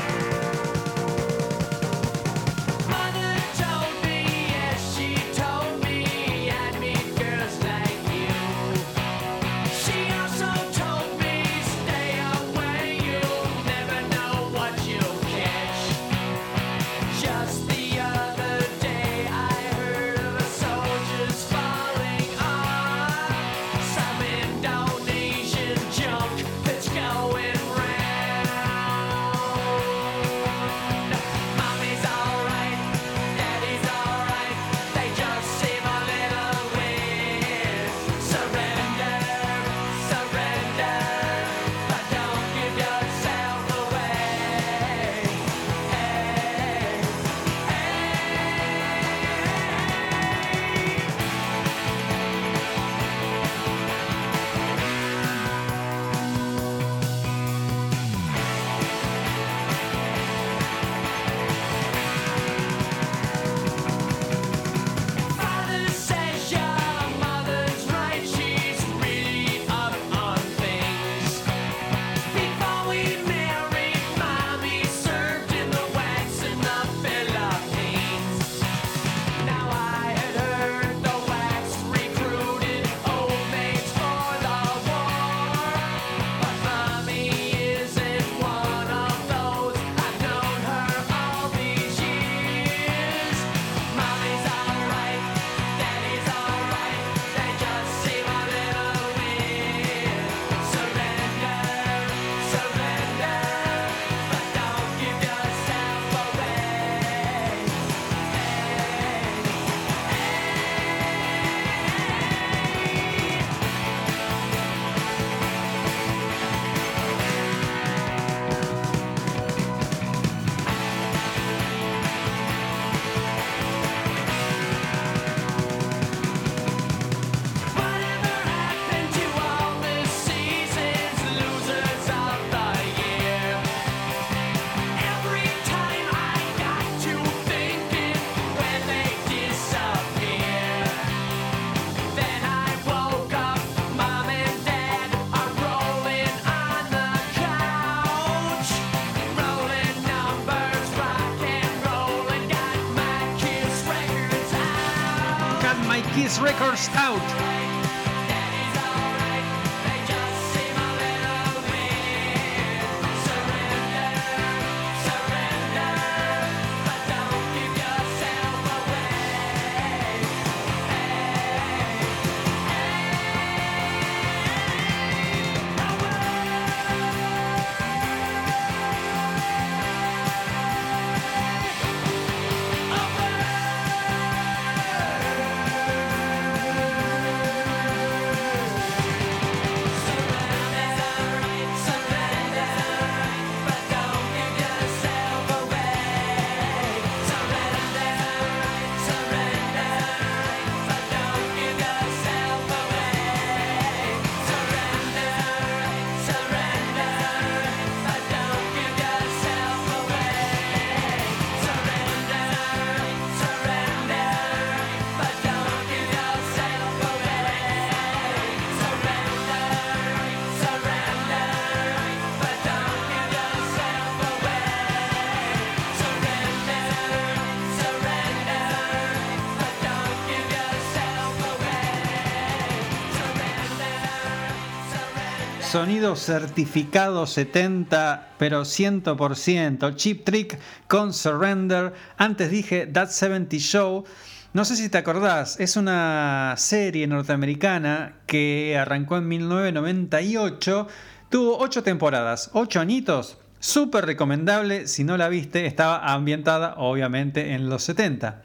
Sonido certificado 70, pero 100%. Chip Trick con Surrender. Antes dije That 70 Show. No sé si te acordás, es una serie norteamericana que arrancó en 1998. Tuvo 8 temporadas, 8 añitos. Súper recomendable, si no la viste, estaba ambientada obviamente en los 70.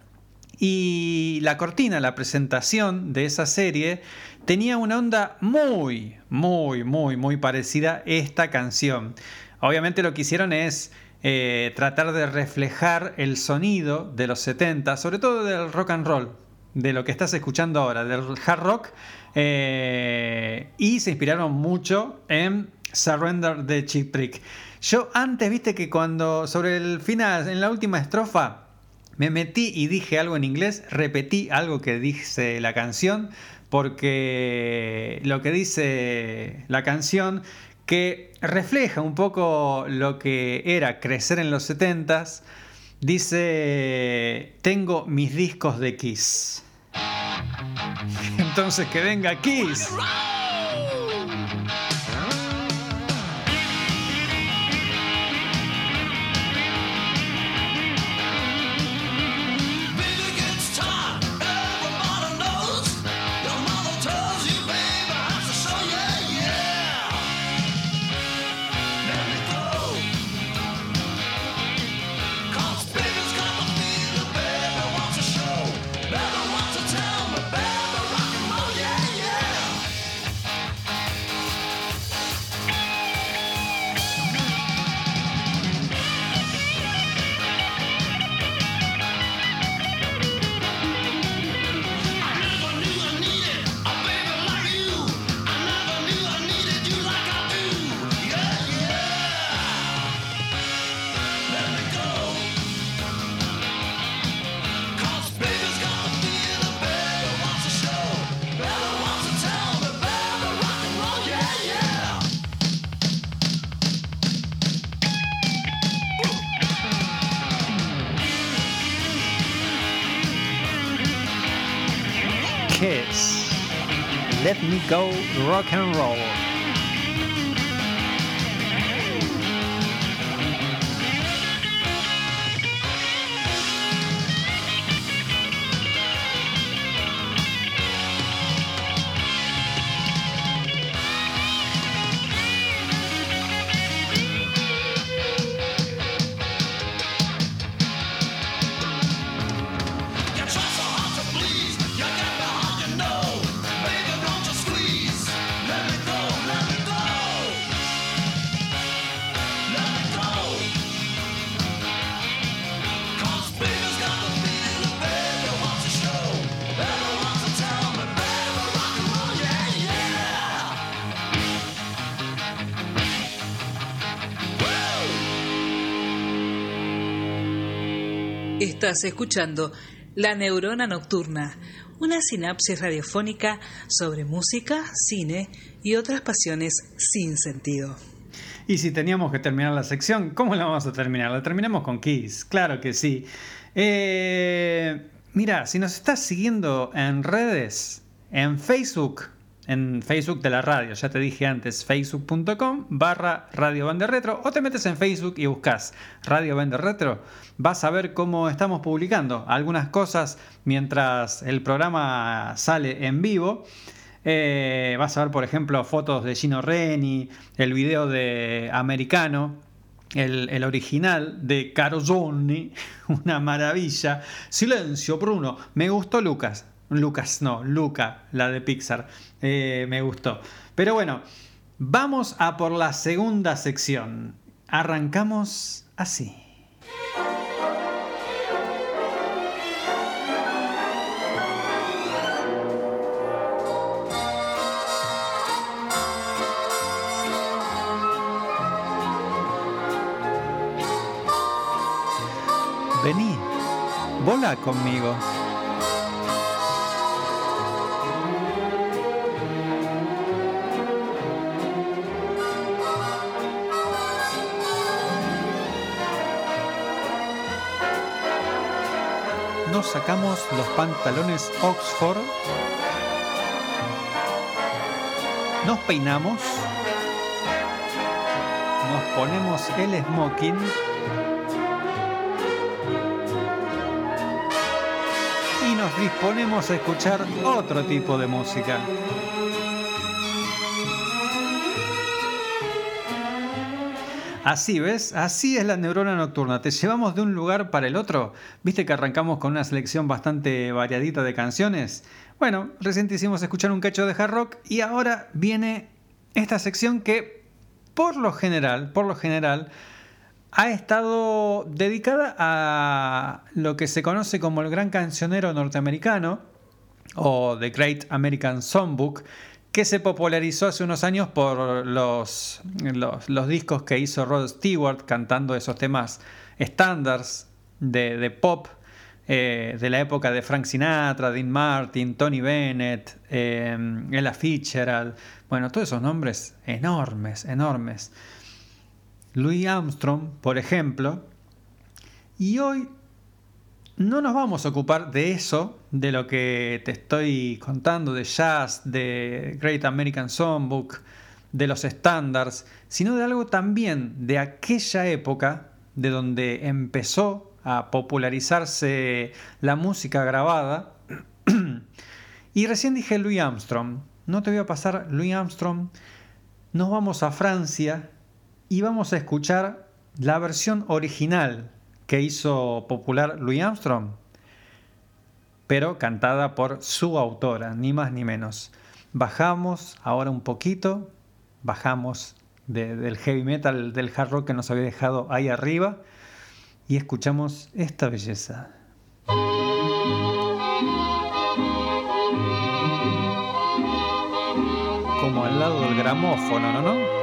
Y la cortina, la presentación de esa serie, tenía una onda muy, muy, muy, muy parecida a esta canción. Obviamente lo que hicieron es eh, tratar de reflejar el sonido de los 70, sobre todo del rock and roll, de lo que estás escuchando ahora, del hard rock, eh, y se inspiraron mucho en Surrender de Chip Trick. Yo antes, viste que cuando sobre el final, en la última estrofa, me metí y dije algo en inglés, repetí algo que dice la canción, porque lo que dice la canción que refleja un poco lo que era crecer en los 70s, dice, tengo mis discos de Kiss. Entonces que venga Kiss. Go rock and roll. Estás escuchando La Neurona Nocturna, una sinapsis radiofónica sobre música, cine y otras pasiones sin sentido. Y si teníamos que terminar la sección, ¿cómo la vamos a terminar? La terminamos con Kiss, claro que sí. Eh, mira, si nos estás siguiendo en redes, en Facebook, en Facebook de la radio, ya te dije antes, facebook.com barra Radio Bande Retro, o te metes en Facebook y buscas Radio Bande Retro, vas a ver cómo estamos publicando algunas cosas mientras el programa sale en vivo. Eh, vas a ver, por ejemplo, fotos de Gino Reni, el video de Americano, el, original de Caro Johnny, una maravilla. Silencio, Bruno. Me gustó Lucas. Lucas, no, Luca, la de Pixar. Eh, me gustó. Pero bueno, vamos a por la segunda sección. Arrancamos así. Vení, vola conmigo. Sacamos los pantalones Oxford. Nos peinamos nos ponemos el smoking. Y nos disponemos a escuchar otro tipo de música. Así, ¿ves? Así es la neurona nocturna. Te llevamos de un lugar para el otro. ¿Viste que arrancamos con una selección bastante variadita de canciones? Bueno, recién te hicimos escuchar un cacho de hard rock y ahora viene esta sección que por lo general, por lo general, ha estado dedicada a lo que se conoce como el gran cancionero norteamericano o The Great American Songbook, que se popularizó hace unos años por los, los, discos que hizo Rod Stewart cantando esos temas estándares de, de pop eh, de la época de Frank Sinatra, Dean Martin, Tony Bennett, eh, Ella Fitzgerald, bueno, todos esos nombres enormes, enormes. Louis Armstrong, por ejemplo, y hoy no nos vamos a ocupar de eso, de lo que te estoy contando, de jazz, de Great American Songbook, de los estándares, sino de algo también de aquella época, de donde empezó a popularizarse la música grabada. y recién dije Louis Armstrong, no te voy a pasar Louis Armstrong, nos vamos a Francia y vamos a escuchar la versión original que hizo popular Louis Armstrong, pero cantada por su autora, ni más ni menos. Bajamos ahora un poquito, bajamos de- del heavy metal, del hard rock que nos había dejado ahí arriba y escuchamos esta belleza. Como al lado del gramófono, ¿no? ¿no?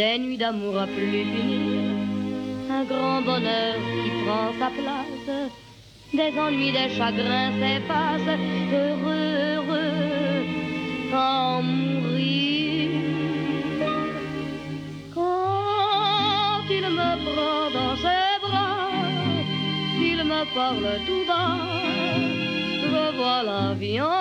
Des nuits d'amour à plus finir, un grand bonheur qui prend sa place. Des ennuis, des chagrins s'effacent, heureux, heureux, en mourir. Quand il me prend dans ses bras, il me parle tout bas, je vois la vie en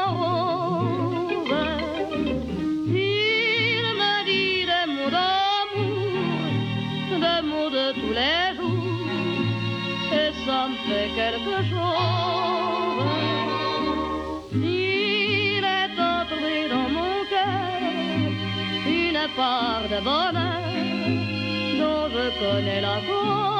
part de bonheur dont je connais la cause.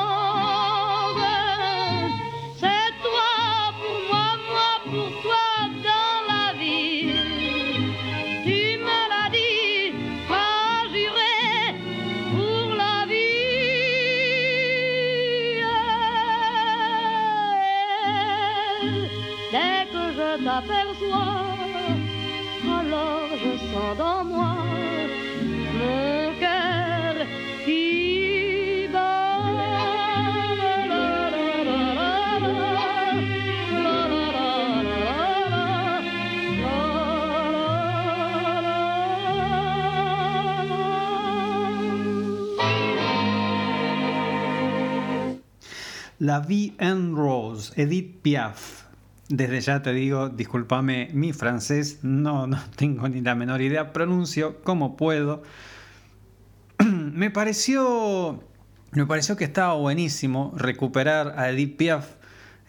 La Vie Edith Piaf. Desde ya te digo, discúlpame mi francés, no, no tengo ni la menor idea, pronuncio como puedo. me pareció me pareció que estaba buenísimo recuperar a Edith Piaf,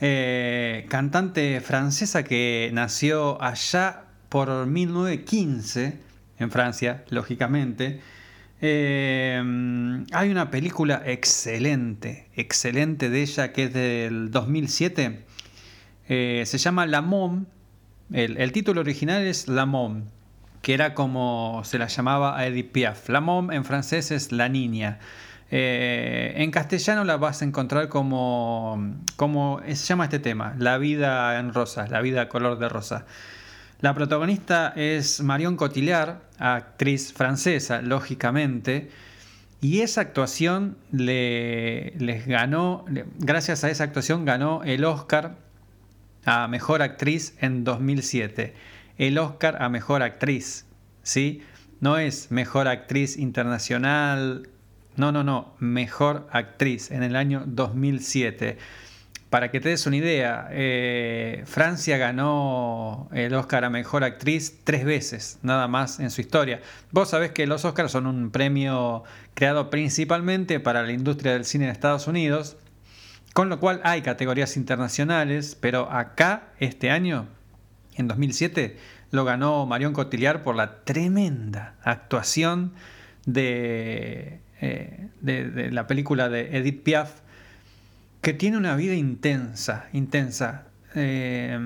eh, cantante francesa que nació allá por 1915 en Francia, lógicamente. Eh, hay una película excelente, excelente de ella que es del 2007. Eh, se llama La Mom. El, título original es La Mom, que era como se la llamaba a Edith Piaf. La Mom en francés es la niña. Eh, en castellano la vas a encontrar como, como se llama este tema, La vida en rosa, la vida color de rosa. La protagonista es Marion Cotillard, actriz francesa, lógicamente, y esa actuación le, les ganó, gracias a esa actuación ganó el Oscar a Mejor Actriz en 2007. El Oscar a Mejor Actriz, ¿sí? No es Mejor Actriz Internacional, no, no, no, Mejor Actriz en el año 2007. Para que te des una idea, eh, Francia ganó el Oscar a Mejor Actriz tres veces, nada más en su historia. Vos sabés que los Oscars son un premio creado principalmente para la industria del cine de Estados Unidos, con lo cual hay categorías internacionales, pero acá, este año, en 2007, lo ganó Marion Cotillard por la tremenda actuación de, eh, la película de Edith Piaf, que tiene una vida intensa, intensa. Eh,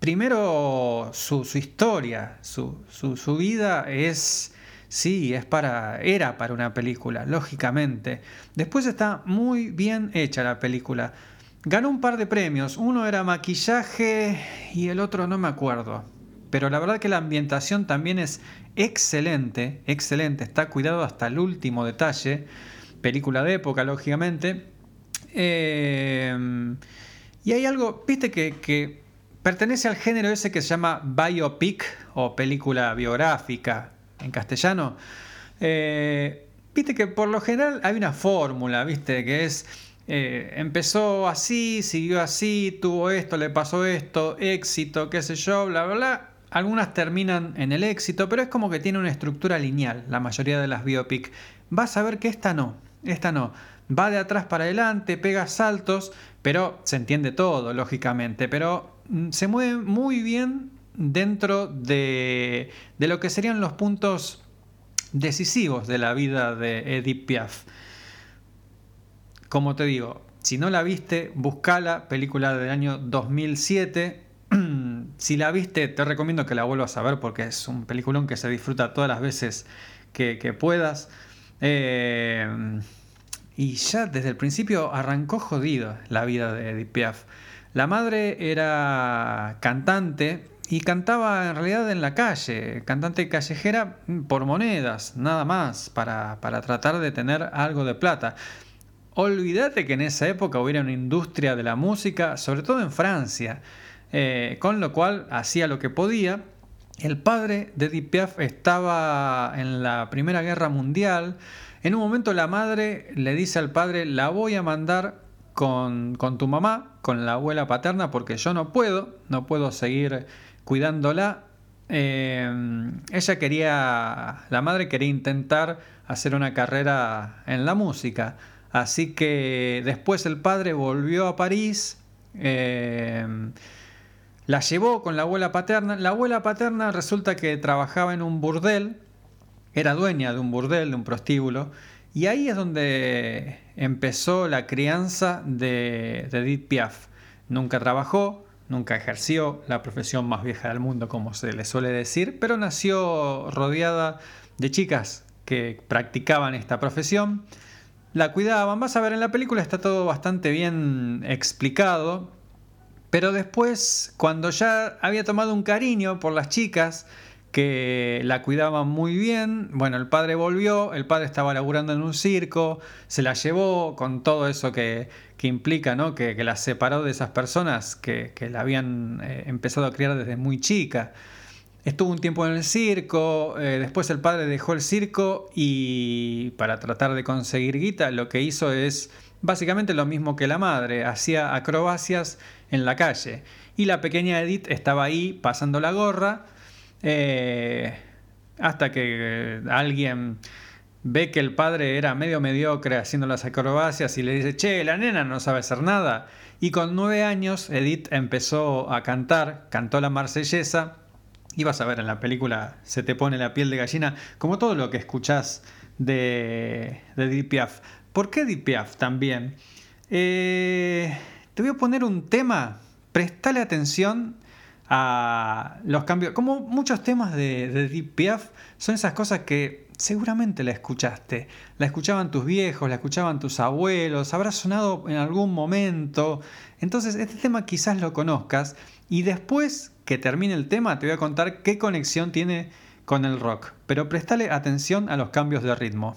primero su, historia, su, su, su vida es, sí, es para, era para una película, lógicamente. Después está muy bien hecha la película. Ganó un par de premios, uno era maquillaje y el otro no me acuerdo. Pero la verdad que la ambientación también es excelente, excelente, está cuidado hasta el último detalle. Película de época, lógicamente. Eh, y hay algo, viste, que, pertenece al género ese que se llama biopic o película biográfica en castellano. Eh, viste que por lo general hay una fórmula, viste, que es... Eh, empezó así, siguió así, tuvo esto, le pasó esto, éxito, qué sé yo, bla, bla, bla. Algunas terminan en el éxito, pero es como que tiene una estructura lineal, la mayoría de las biopic. Vas a ver que esta no, esta no va de atrás para adelante, pega saltos, pero se entiende todo, lógicamente, pero mm, se mueve muy bien dentro de, de lo que serían los puntos decisivos de la vida de Edith Piaf. Como te digo, si no la viste, buscala, película del año 2007. si la viste, te recomiendo que la vuelvas a ver porque es un peliculón que se disfruta todas las veces que, que puedas. Eh, y ya desde el principio arrancó jodido la vida de Edith Piaf. La madre era cantante y cantaba en realidad en la calle, cantante callejera por monedas, nada más, para, para tratar de tener algo de plata. Olvídate que en esa época hubiera una industria de la música, sobre todo en Francia, eh, con lo cual hacía lo que podía. El padre de Edith Piaf estaba en la Primera Guerra Mundial, en un momento la madre le dice al padre, la voy a mandar con, con, tu mamá, con la abuela paterna, porque yo no puedo, no puedo seguir cuidándola. Eh, ella quería, la madre quería intentar hacer una carrera en la música. Así que después el padre volvió a París, eh, la llevó con la abuela paterna. La abuela paterna resulta que trabajaba en un burdel, era dueña de un burdel, de un prostíbulo, y ahí es donde empezó la crianza de, de Edith Piaf. Nunca trabajó, nunca ejerció la profesión más vieja del mundo, como se le suele decir, pero nació rodeada de chicas que practicaban esta profesión. La cuidaban, vas a ver en la película está todo bastante bien explicado, pero después, cuando ya había tomado un cariño por las chicas, que la cuidaban muy bien. Bueno, el padre volvió, el padre estaba laburando en un circo, se la llevó con todo eso que, que implica, ¿no? Que, que, la separó de esas personas que, que la habían eh, empezado a criar desde muy chica. Estuvo un tiempo en el circo, eh, después el padre dejó el circo y para tratar de conseguir guita lo que hizo es básicamente lo mismo que la madre, hacía acrobacias en la calle. Y la pequeña Edith estaba ahí pasando la gorra eh, hasta que alguien ve que el padre era medio mediocre haciendo las acrobacias y le dice, che, la nena no sabe hacer nada. Y con nueve años Edith empezó a cantar, cantó la marsellesa. Y vas a ver en la película se te pone la piel de gallina, como todo lo que escuchás de, de Edith Piaf. ¿Por qué Edith Piaf también? Eh, te voy a poner un tema, prestale atención a los cambios. Como muchos temas de, de Edith Piaf, son esas cosas que seguramente la escuchaste. La escuchaban tus viejos, la escuchaban tus abuelos, habrá sonado en algún momento. Entonces, este tema quizás lo conozcas. Y después que termine el tema, te voy a contar qué conexión tiene con el rock. Pero prestale atención a los cambios de ritmo.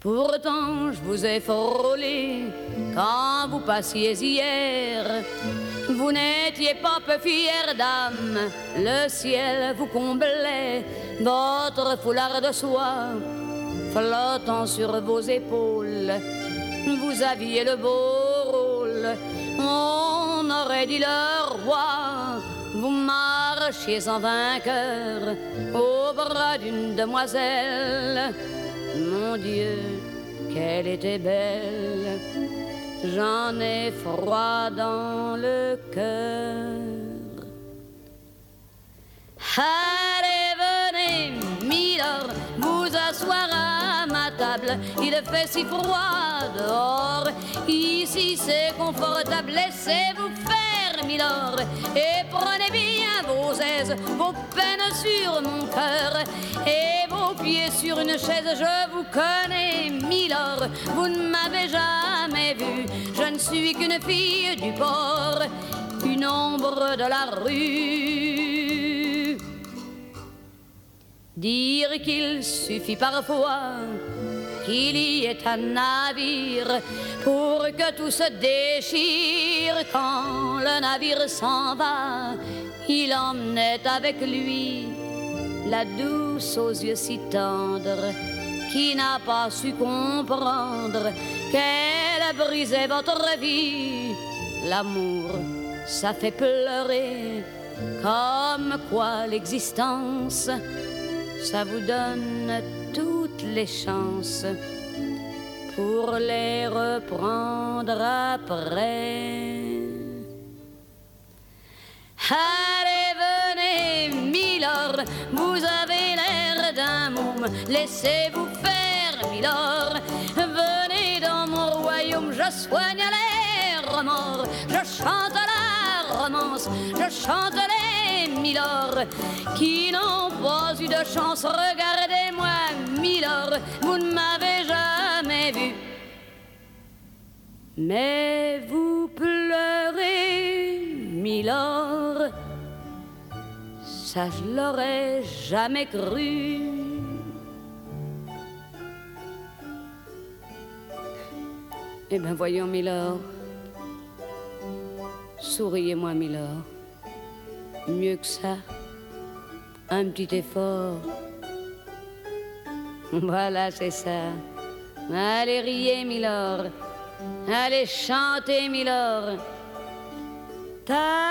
Pourtant, je vous ai frôlé quand vous passiez hier. Vous n'étiez pas peu fière d'âme, le ciel vous comblait, votre foulard de soie flottant sur vos épaules. Vous aviez le beau rôle, on aurait dit le roi. Vous marchiez en vainqueur au bras d'une demoiselle. Mon Dieu, qu'elle était belle. J'en ai froid dans le cœur. Allez, venez, Milord, vous asseoir à ma table. Il fait si froid dehors. Ici, c'est confortable. Laissez-vous faire, Milord. Et prenez bien vos aises, vos peines sur mon cœur. Et vos pieds sur une chaise. Je vous connais, Milord. Vous ne m'avez jamais vu. Je ne suis qu'une fille du port. Une ombre de la rue. Dire qu'il suffit parfois qu'il y ait un navire pour que tout se déchire quand le navire s'en va. Il emmenait avec lui la douce aux yeux si tendres qui n'a pas su comprendre qu'elle brisait votre vie. L'amour, ça fait pleurer comme quoi l'existence ça vous donne les chances pour les reprendre après. Allez, venez, Milord, vous avez l'air d'un môme, laissez-vous faire, Milord. Venez dans mon royaume, je soigne les remords, je chante la je chante les Milord qui n'ont pas eu de chance. Regardez-moi, Milord, vous ne m'avez jamais vu. Mais vous pleurez, Milord, ça je l'aurais jamais cru. Eh bien voyons, Milord, Souriez-moi, Milord. Mieux que ça, un petit effort. Voilà, c'est ça. Allez riez, Milord. Allez chanter, Milord. Ta.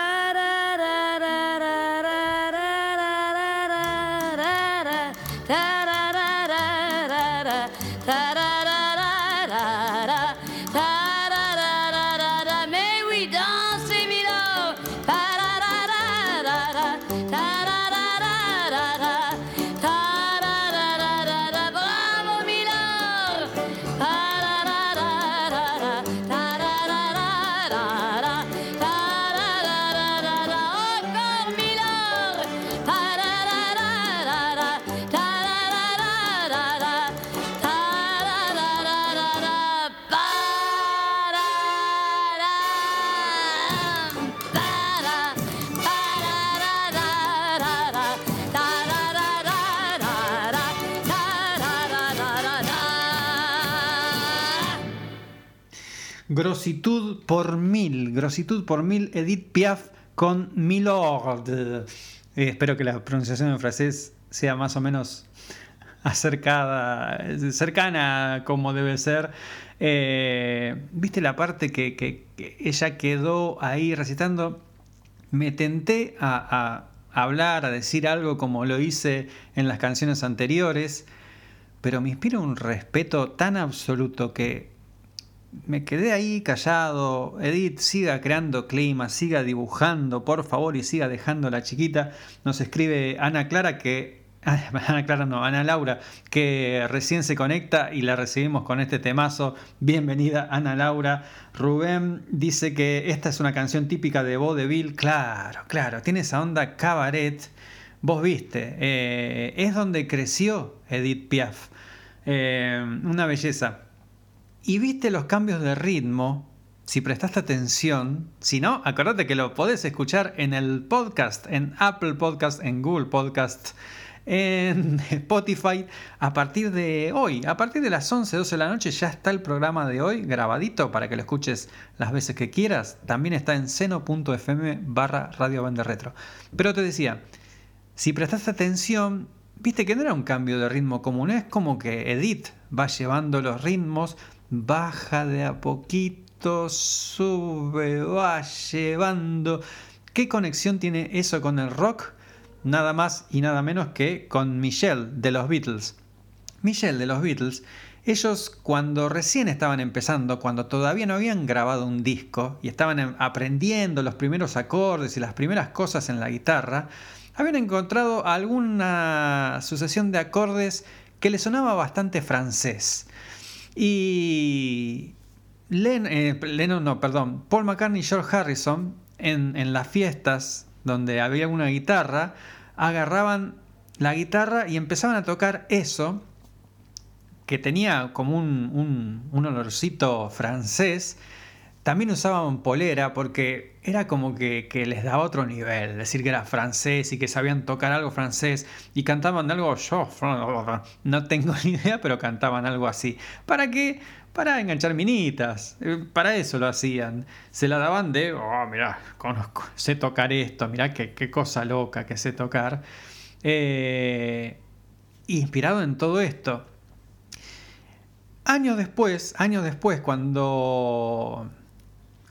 Grositud por mil, Grositud por mil, Edith Piaf con Milord. Eh, espero que la pronunciación en francés sea más o menos acercada, cercana como debe ser. Eh, ¿Viste la parte que, ella quedó ahí recitando? Me tenté a hablar, a decir algo como lo hice en las canciones anteriores, pero me inspira un respeto tan absoluto que me quedé ahí callado. Edith, siga creando clima, siga dibujando, por favor, y siga dejando a la chiquita. Nos escribe Ana Clara que. Ana Clara no, Ana Laura, que recién se conecta y la recibimos con este temazo. Bienvenida, Ana Laura. Rubén dice que esta es una canción típica de Vaudeville. Claro, claro, tiene esa onda cabaret. Vos viste, eh, es donde creció Edith Piaf. Eh, una belleza. Y viste los cambios de ritmo, si prestaste atención, si no, acordate que lo podés escuchar en el podcast, en Apple Podcast, en Google Podcast, en Spotify, a partir de hoy, a partir de las 11, 12 de la noche ya está el programa de hoy grabadito para que lo escuches las veces que quieras. También está en seno.fm barra Radio Banda Retro. Pero te decía, si prestaste atención, viste que no era un cambio de ritmo común, es como que Edith va llevando los ritmos, baja de a poquito, sube, va llevando. ¿Qué conexión tiene eso con el rock? Nada más y nada menos que con Michelle de los Beatles. Michelle de los Beatles, ellos cuando recién estaban empezando, cuando todavía no habían grabado un disco y estaban em- aprendiendo los primeros acordes y las primeras cosas en la guitarra, habían encontrado alguna sucesión de acordes que le sonaba bastante francés. Y Len- eh, Lennon, no, perdón, Paul McCartney y George Harrison en, en las fiestas donde había una guitarra, agarraban la guitarra y empezaban a tocar eso que tenía como un, un, un olorcito francés. También usaban polera porque era como que, les daba otro nivel, decir que era francés y que sabían tocar algo francés y cantaban algo yo, no tengo ni idea, pero cantaban algo así. ¿Para qué? Para enganchar minitas, eh, para eso lo hacían. Se la daban de, oh, mirá, conozco, sé tocar esto, mirá qué, qué cosa loca que sé tocar. Eh, inspirado en todo esto, años después, años después, cuando,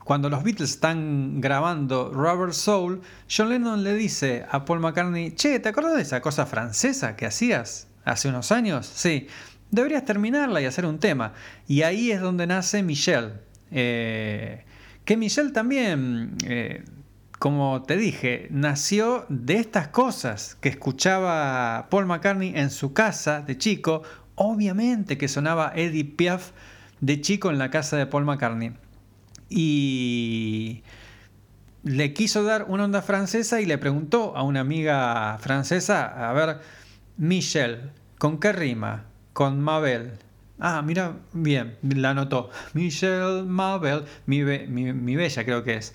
cuando los Beatles están grabando Rubber Soul, John Lennon le dice a Paul McCartney, che, ¿te acuerdas de esa cosa francesa que hacías hace unos años? Sí, deberías terminarla y hacer un tema. Y ahí es donde nace Michelle. Eh, que Michelle también, eh, como te dije, nació de estas cosas que escuchaba Paul McCartney en su casa de chico. Obviamente que sonaba Edith Piaf de chico en la casa de Paul McCartney. Y le quiso dar una onda francesa y le preguntó a una amiga francesa, a ver, Michelle, ¿con qué rima? Con Mabel. Ah, mira, bien, la anotó. Michelle Mabel, mi, mi- mi bella creo que es.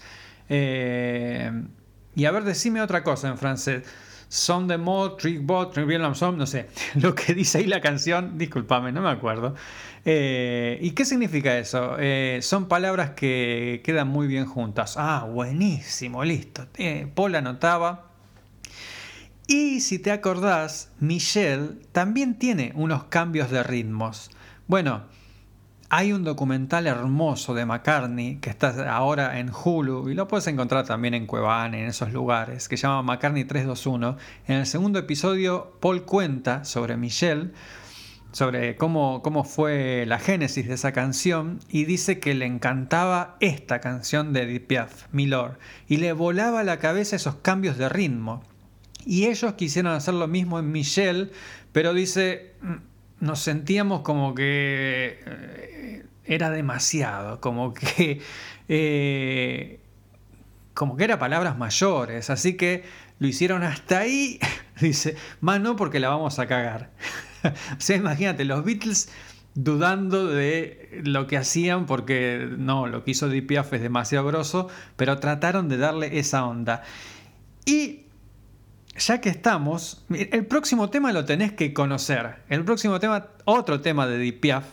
Eh, y a ver, decime otra cosa en francés. Son de mod, trick bot, bien no sé. Lo que dice ahí la canción, discúlpame, no me acuerdo. Eh, ¿Y qué significa eso? Eh, son palabras que quedan muy bien juntas. Ah, buenísimo, listo. Eh, Paul anotaba. Y si te acordás, Michelle también tiene unos cambios de ritmos. Bueno, hay un documental hermoso de McCartney que está ahora en Hulu y lo puedes encontrar también en Cuevana, en esos lugares, que se llama McCartney 321. En el segundo episodio, Paul cuenta sobre Michelle, sobre cómo, cómo fue la génesis de esa canción y dice que le encantaba esta canción de Edith Piaf, Milord, y le volaba la cabeza esos cambios de ritmo. Y ellos quisieron hacer lo mismo en Michelle, pero dice, "Mm, nos sentíamos como que eh, era demasiado, como que... eh, como que era palabras mayores, así que lo hicieron hasta ahí, dice, más no porque la vamos a cagar. o sea, imagínate, los Beatles dudando de lo que hacían porque no, lo que hizo Piaf es demasiado grosso, pero trataron de darle esa onda. Y ya que estamos, el próximo tema lo tenés que conocer. El próximo tema, otro tema de Edith Piaf,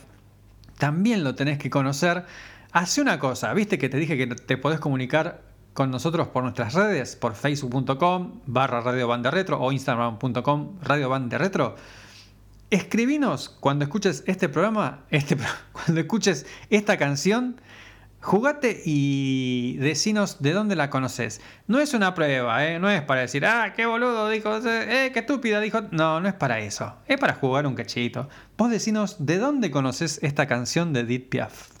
también lo tenés que conocer. Hace una cosa, viste que te dije que te podés comunicar con nosotros por nuestras redes, por facebook.com barra radio banda retro o instagram.com radio retro. Escribinos cuando escuches este programa, este, cuando escuches esta canción, jugate y decinos de dónde la conoces. No es una prueba, ¿eh? no es para decir, ah, qué boludo dijo, eh, qué estúpida dijo. No, no es para eso. Es para jugar un cachito. Vos decinos de dónde conoces esta canción de Edith Piaf.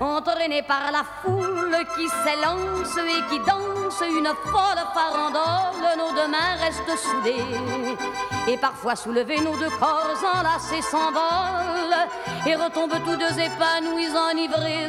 Entraînés par la foule qui s'élance et qui danse une folle farandole, nos deux mains restent soudées. Et parfois soulevés, nos deux corps enlacés s'envolent et retombent tous deux épanouis, enivrés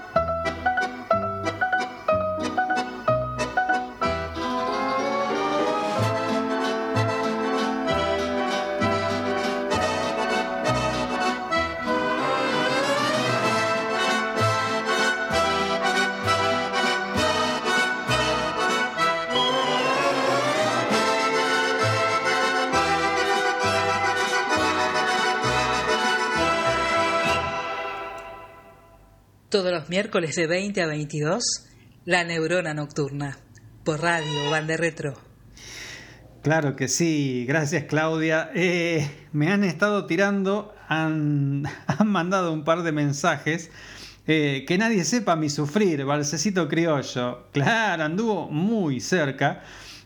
Todos los miércoles de 20 a 22, La Neurona Nocturna, por Radio Bande Retro. Claro que sí, gracias Claudia. Eh, me han estado tirando, han, han mandado un par de mensajes. Eh, que nadie sepa mi sufrir, Balsecito Criollo. Claro, anduvo muy cerca.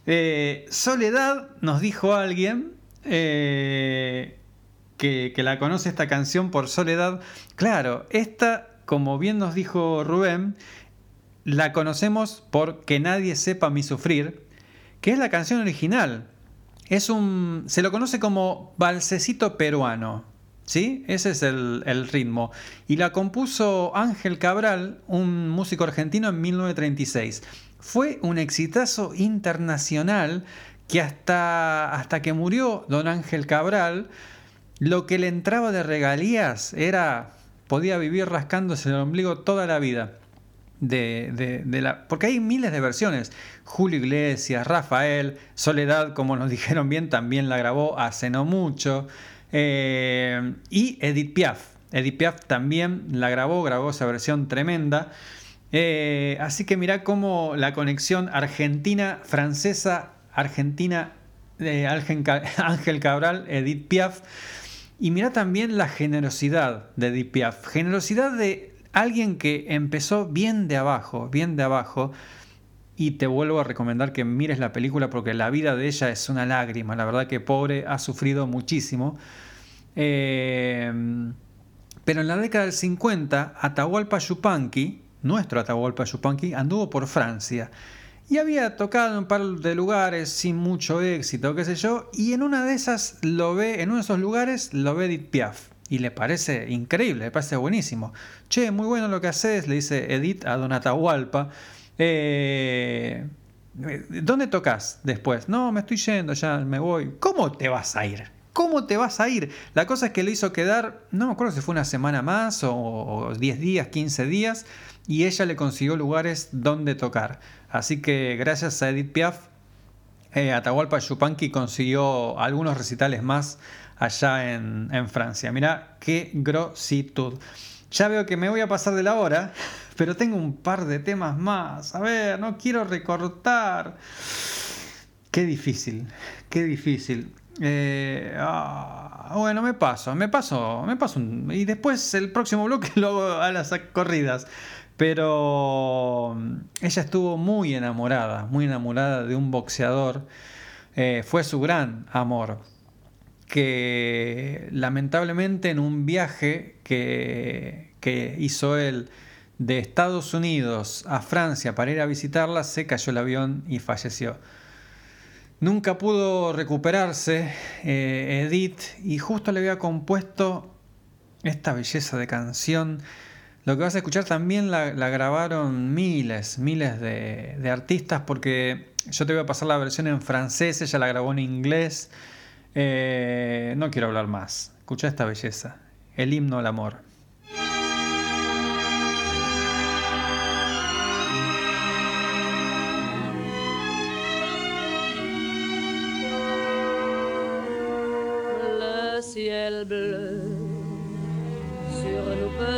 Eh, Soledad nos dijo alguien que, que la conoce esta canción por Soledad. Claro, esta, como bien nos dijo Rubén, la conocemos por Que nadie sepa mi sufrir, que es la canción original. Es un. se lo conoce como balsecito peruano. ¿Sí? Ese es el, el ritmo. Y la compuso Ángel Cabral, un músico argentino, en 1936. Fue un exitazo internacional que hasta, hasta que murió don Ángel Cabral, lo que le entraba de regalías era. Podía vivir rascándose el ombligo toda la vida. De, de- la, porque hay miles de versiones. Julio Iglesias, Rafael, Soledad, como nos dijeron bien, también la grabó hace no mucho. Eh, y Edith Piaf. Edith Piaf también la grabó, grabó esa versión tremenda. Eh, así que mirá cómo la conexión argentina-francesa, argentina, eh, Ángel Ca- Ángel Cabral, Edith Piaf. Y mira también la generosidad de Edith Piaf. Generosidad de alguien que empezó bien de abajo, bien de abajo. y te vuelvo a recomendar que mires la película porque la vida de ella es una lágrima. La verdad que pobre ha sufrido muchísimo. Eh, pero en la década del 50, Atahualpa Yupanqui, nuestro Atahualpa Yupanqui, anduvo por Francia. Y había tocado en un par de lugares sin mucho éxito, qué sé yo, y en una de esas lo ve, en uno de esos lugares lo ve Edith Piaf. Y le parece increíble, le parece buenísimo. Che, muy bueno lo que haces, le dice Edith a Don Atahualpa. Eh, ¿Dónde tocas después? No, me estoy yendo, ya me voy. ¿Cómo te vas a ir? ¿Cómo te vas a ir? La cosa es que le hizo quedar, no me acuerdo si fue una semana más o, o 10 días, 15 días, y ella le consiguió lugares donde tocar. Así que gracias a Edith Piaf, eh, Atahualpa Yupanqui consiguió algunos recitales más allá en, Francia. Mirá qué grositud. Ya veo que me voy a pasar de la hora, pero tengo un par de temas más. A ver, no quiero recortar. Qué difícil, qué difícil. Eh, ah, bueno, me paso, me paso, me paso. y después el próximo bloque lo hago a las corridas. Pero mm, ella estuvo muy enamorada, muy enamorada de un boxeador. Eh, fue su gran amor. Que lamentablemente en un viaje que, que hizo él de Estados Unidos a Francia para ir a visitarla, se cayó el avión y falleció. Nunca pudo recuperarse eh, Edith y justo le había compuesto esta belleza de canción. Lo que vas a escuchar también la, grabaron miles, miles de, artistas porque yo te voy a pasar la versión en francés, ella la grabó en inglés. Eh, no quiero hablar más. Escucha esta belleza, el himno al amor.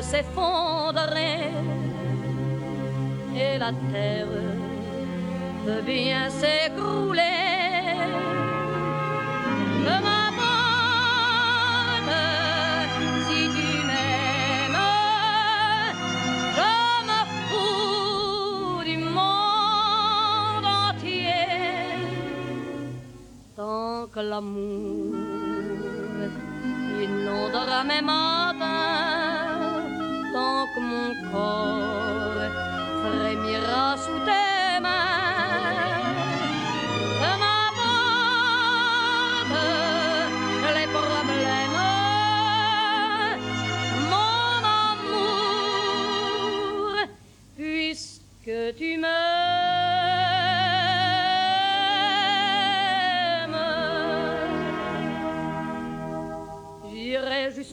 S'effondrer et la terre peut bien s'écrouler. Peu m'importe si tu m'aimes, je me fous du monde entier tant que l'amour inondera mes matins, que mon corps frémira sous tes mains. M'importe les problèmes, mon amour, puisque tu m'aimes.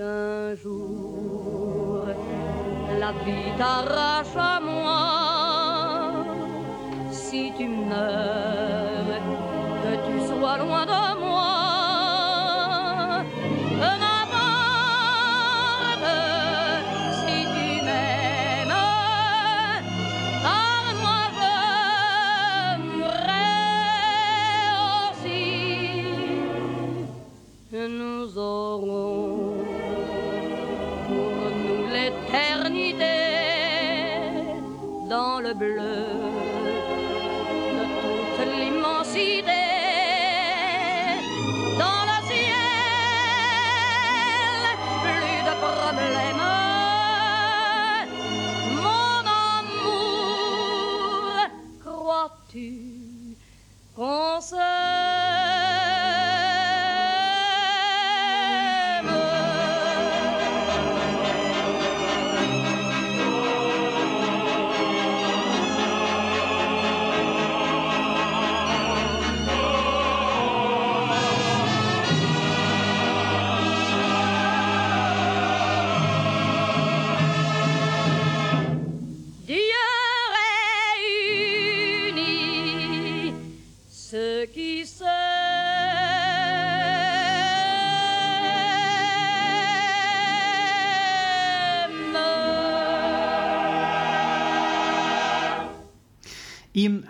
Si un jour la vie t'arrache à moi, si tu meurs,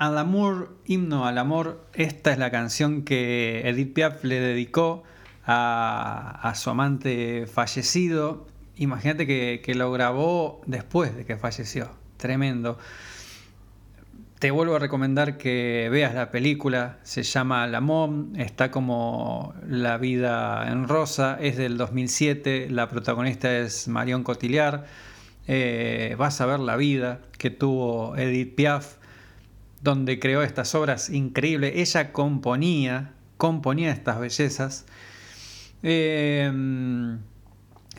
al amor, himno al amor, esta es la canción que Edith Piaf le dedicó a, a su amante fallecido. Imagínate que, que lo grabó después de que falleció, tremendo. Te vuelvo a recomendar que veas la película, se llama La Mom, está como La vida en rosa, es del 2007, la protagonista es Marion Cotillard. Eh, vas a ver la vida que tuvo Edith Piaf, donde creó estas obras increíbles. Ella componía, componía estas bellezas. Eh,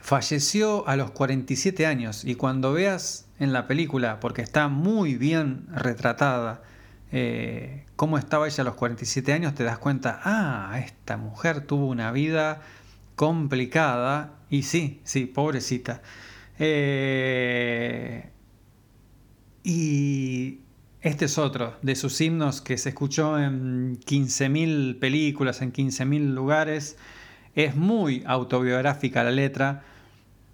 falleció a los 47 años y cuando veas en la película, porque está muy bien retratada, eh, cómo estaba ella a los 47 años, te das cuenta, ah, esta mujer tuvo una vida complicada y sí, sí, pobrecita. Eh, y este es otro de sus himnos que se escuchó en 15.000 películas, en 15.000 lugares. Es muy autobiográfica la letra.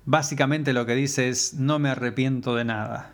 Básicamente lo que dice es, no me arrepiento de nada.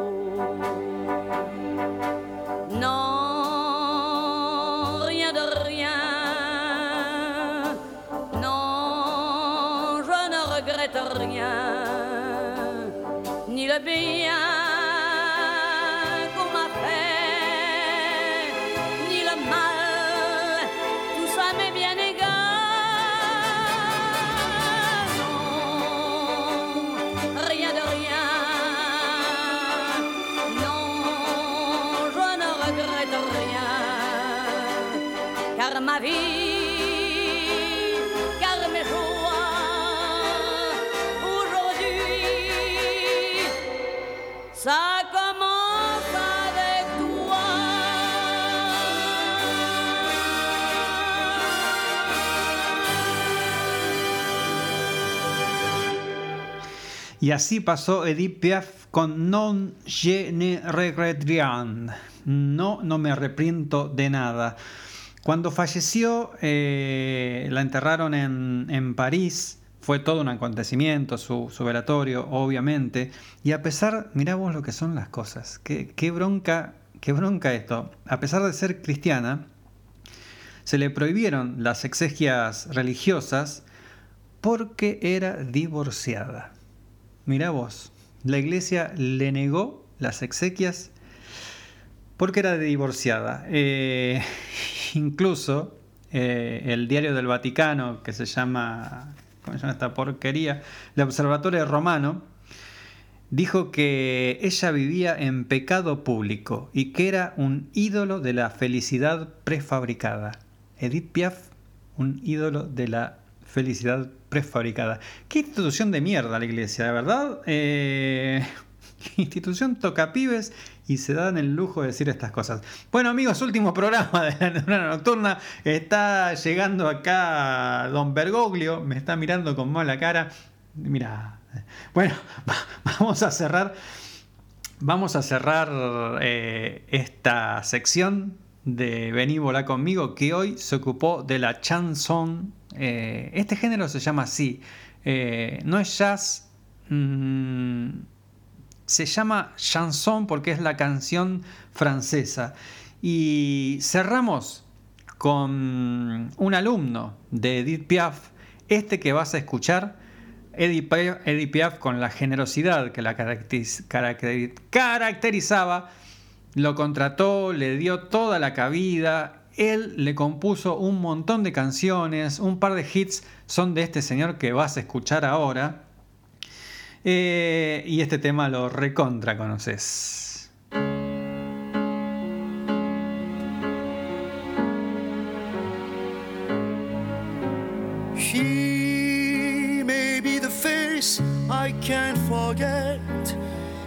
Ni Y así pasó Edith Piaf con Non je ne regrette rien. No, no me arrepiento de nada. Cuando falleció, eh, la enterraron en, en París. Fue todo un acontecimiento, su, su velatorio, obviamente. Y a pesar, mirá vos lo que son las cosas. Qué, qué bronca, qué bronca esto. A pesar de ser cristiana, se le prohibieron las exegias religiosas porque era divorciada. Mirá vos, la iglesia le negó las exequias porque era divorciada. Eh, incluso eh, el diario del Vaticano, que se llama, ¿cómo se llama esta porquería? El Observatorio Romano, dijo que ella vivía en pecado público y que era un ídolo de la felicidad prefabricada. Edith Piaf, un ídolo de la felicidad prefabricada. Qué institución de mierda la iglesia, de verdad. Eh, institución toca pibes y se dan el lujo de decir estas cosas. Bueno amigos, último programa de la Neurona Nocturna. Está llegando acá Don Bergoglio, me está mirando con mala cara. Mira, bueno, vamos a cerrar. Vamos a cerrar eh, esta sección de Vení Volá conmigo que hoy se ocupó de la chanson. Eh, este género se llama así. Eh, no es jazz, mm, se llama chanson porque es la canción francesa. Y cerramos con un alumno de Edith Piaf, este que vas a escuchar, Edith Piaf, con la generosidad que la caracteriz- caracteri- caracterizaba, lo contrató, le dio toda la cabida, él le compuso un montón de canciones, un par de hits son de este señor que vas a escuchar ahora. Eh, y este tema lo recontra conoces. She may be the face I can't forget,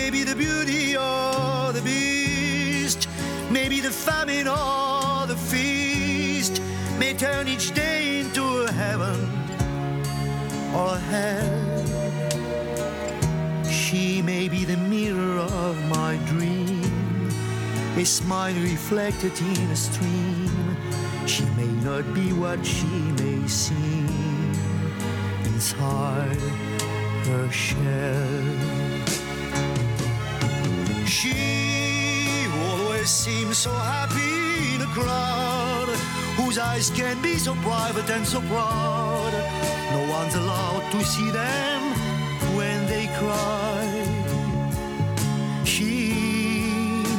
may be the beauty or the beast, maybe the famine or the feast, may turn each day into a heaven or a hell. She may be the mirror of my dream, a smile reflected in a stream. She may not be what she may seem inside her shell. She always seems so happy in a crowd, whose eyes can be so private and so proud. No one's allowed to see them when they cry. She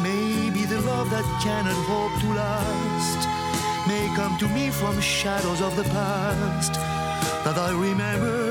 may be the love that cannot hope to last, may come to me from shadows of the past that I remember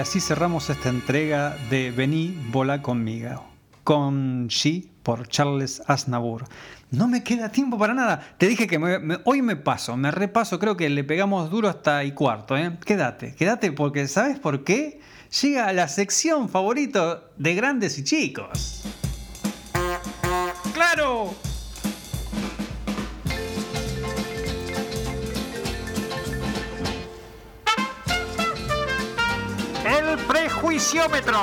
así cerramos esta entrega de Vení, vola conmigo. Con She por Charles Aznavour. No me queda tiempo para nada. Te dije que hoy me paso, me repaso. Creo que le pegamos duro hasta y cuarto. ¿eh? Quédate, quédate porque ¿sabes por qué? Llega a la sección favorito de grandes y chicos. ¡Claro! Prejuiciómetro.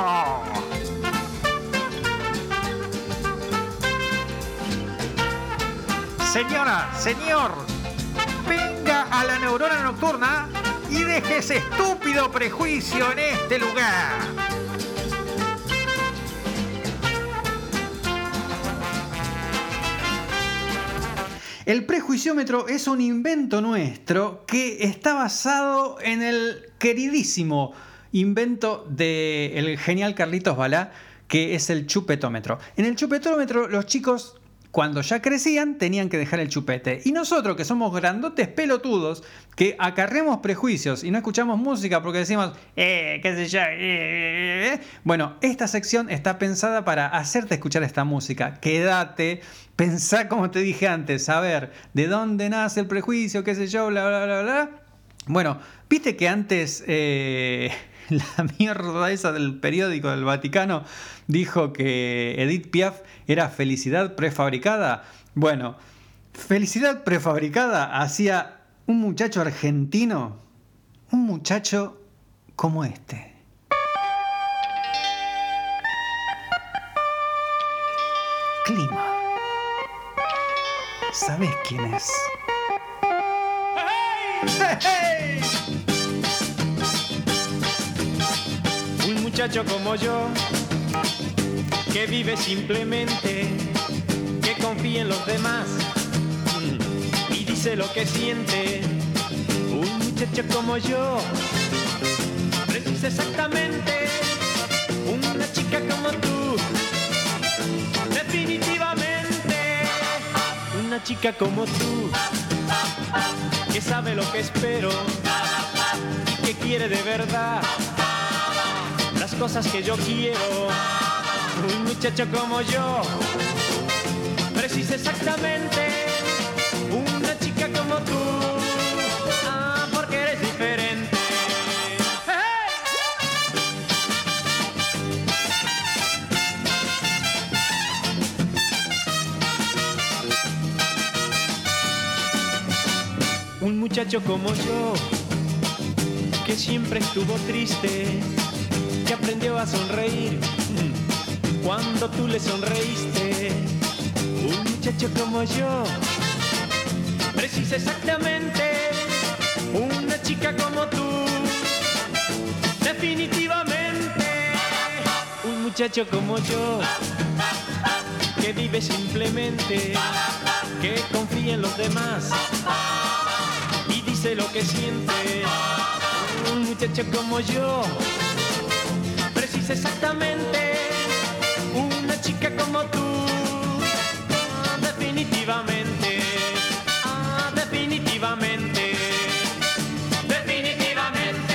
Señora, señor, venga a la neurona nocturna y deje ese estúpido prejuicio en este lugar. El prejuiciómetro es un invento nuestro que está basado en el queridísimo invento del genial Carlitos Balá, que es el chupetómetro. En el chupetómetro los chicos cuando ya crecían tenían que dejar el chupete. Y nosotros que somos grandotes pelotudos, que acarremos prejuicios y no escuchamos música porque decimos, eh, qué sé yo, eh, eh, eh". bueno, esta sección está pensada para hacerte escuchar esta música. Quédate, pensá como te dije antes, a ver, de dónde nace el prejuicio, qué sé yo, bla, bla, bla, bla. Bueno, viste que antes eh, la mierda esa del periódico del Vaticano dijo que Edith Piaf era felicidad prefabricada. Bueno, felicidad prefabricada hacía un muchacho argentino, un muchacho como este. Clima. ¿Sabes quién es? ¡Hey! Un muchacho como yo, que vive simplemente, que confía en los demás y dice lo que siente. Un muchacho como yo, precisa exactamente una chica como tú. Definitivamente, una chica como tú, que sabe lo que espero y que quiere de verdad cosas que yo quiero. Un muchacho como yo precisa exactamente una chica como tú. Ah, porque eres diferente. Un muchacho como yo que siempre estuvo triste que aprendió a sonreír cuando tú le sonreíste. Un muchacho como yo precisa exactamente una chica como tú. Definitivamente, un muchacho como yo que vive simplemente, que confía en los demás y dice lo que siente. Un muchacho como yo exactamente una chica como tú. Ah, definitivamente, ah, definitivamente, definitivamente.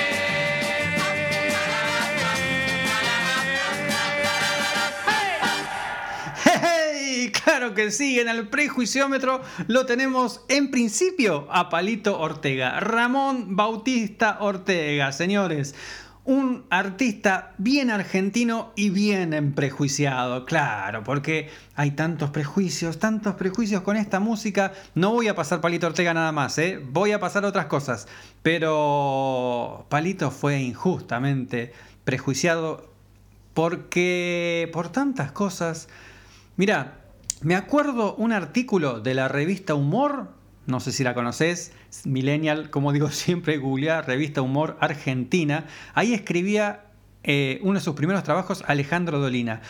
¡Hey! Claro que sí, en el prejuiciómetro lo tenemos en principio a Palito Ortega, Ramón Bautista Ortega, señores. Un artista bien argentino y bien prejuiciado, claro, porque hay tantos prejuicios, tantos prejuicios con esta música. No voy a pasar Palito Ortega nada más, ¿eh? voy a pasar otras cosas. Pero Palito fue injustamente prejuiciado porque por tantas cosas Mira, me acuerdo un artículo de la revista Humor, no sé si la conoces, Millennial, como digo siempre, googleá revista Humor Argentina. Ahí escribía eh, uno de sus primeros trabajos, Alejandro Dolina.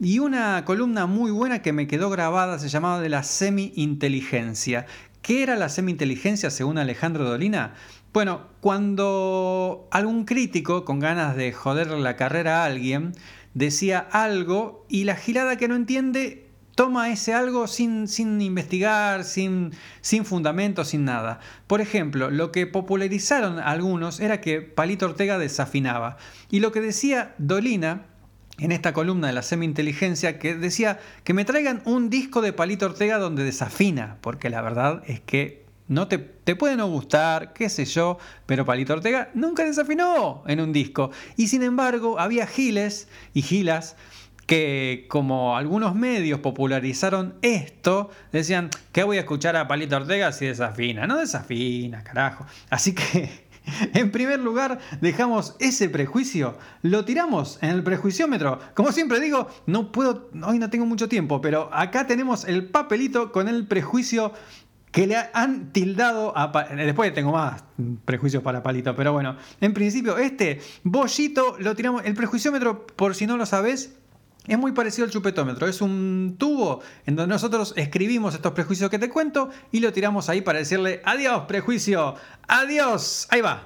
Y una columna muy buena que me quedó grabada se llamaba de la semi-inteligencia. ¿Qué era la semi-inteligencia según Alejandro Dolina? Bueno, cuando algún crítico con ganas de joder la carrera a alguien decía algo y la gilada que no entiende toma ese algo sin, sin investigar, sin, sin fundamento, sin nada. Por ejemplo, lo que popularizaron algunos era que Palito Ortega desafinaba. Y lo que decía Dolina en esta columna de la semi-inteligencia, que decía que me traigan un disco de Palito Ortega donde desafina, porque la verdad es que no te, te puede no gustar, qué sé yo, pero Palito Ortega nunca desafinó en un disco. Y sin embargo, había giles y gilas que como algunos medios popularizaron esto, decían, ¿qué voy a escuchar a Palito Ortega si desafina? No desafina, carajo. Así que, en primer lugar, dejamos ese prejuicio, lo tiramos en el prejuiciómetro. Como siempre digo, no puedo, hoy no tengo mucho tiempo, pero acá tenemos el papelito con el prejuicio que le han tildado a... Después tengo más prejuicios para Palito, pero bueno, en principio este bollito lo tiramos... El prejuiciómetro, por si no lo sabes, es muy parecido al chupetómetro. Es un tubo en donde nosotros escribimos estos prejuicios que te cuento y lo tiramos ahí para decirle adiós, prejuicio, adiós. Ahí va.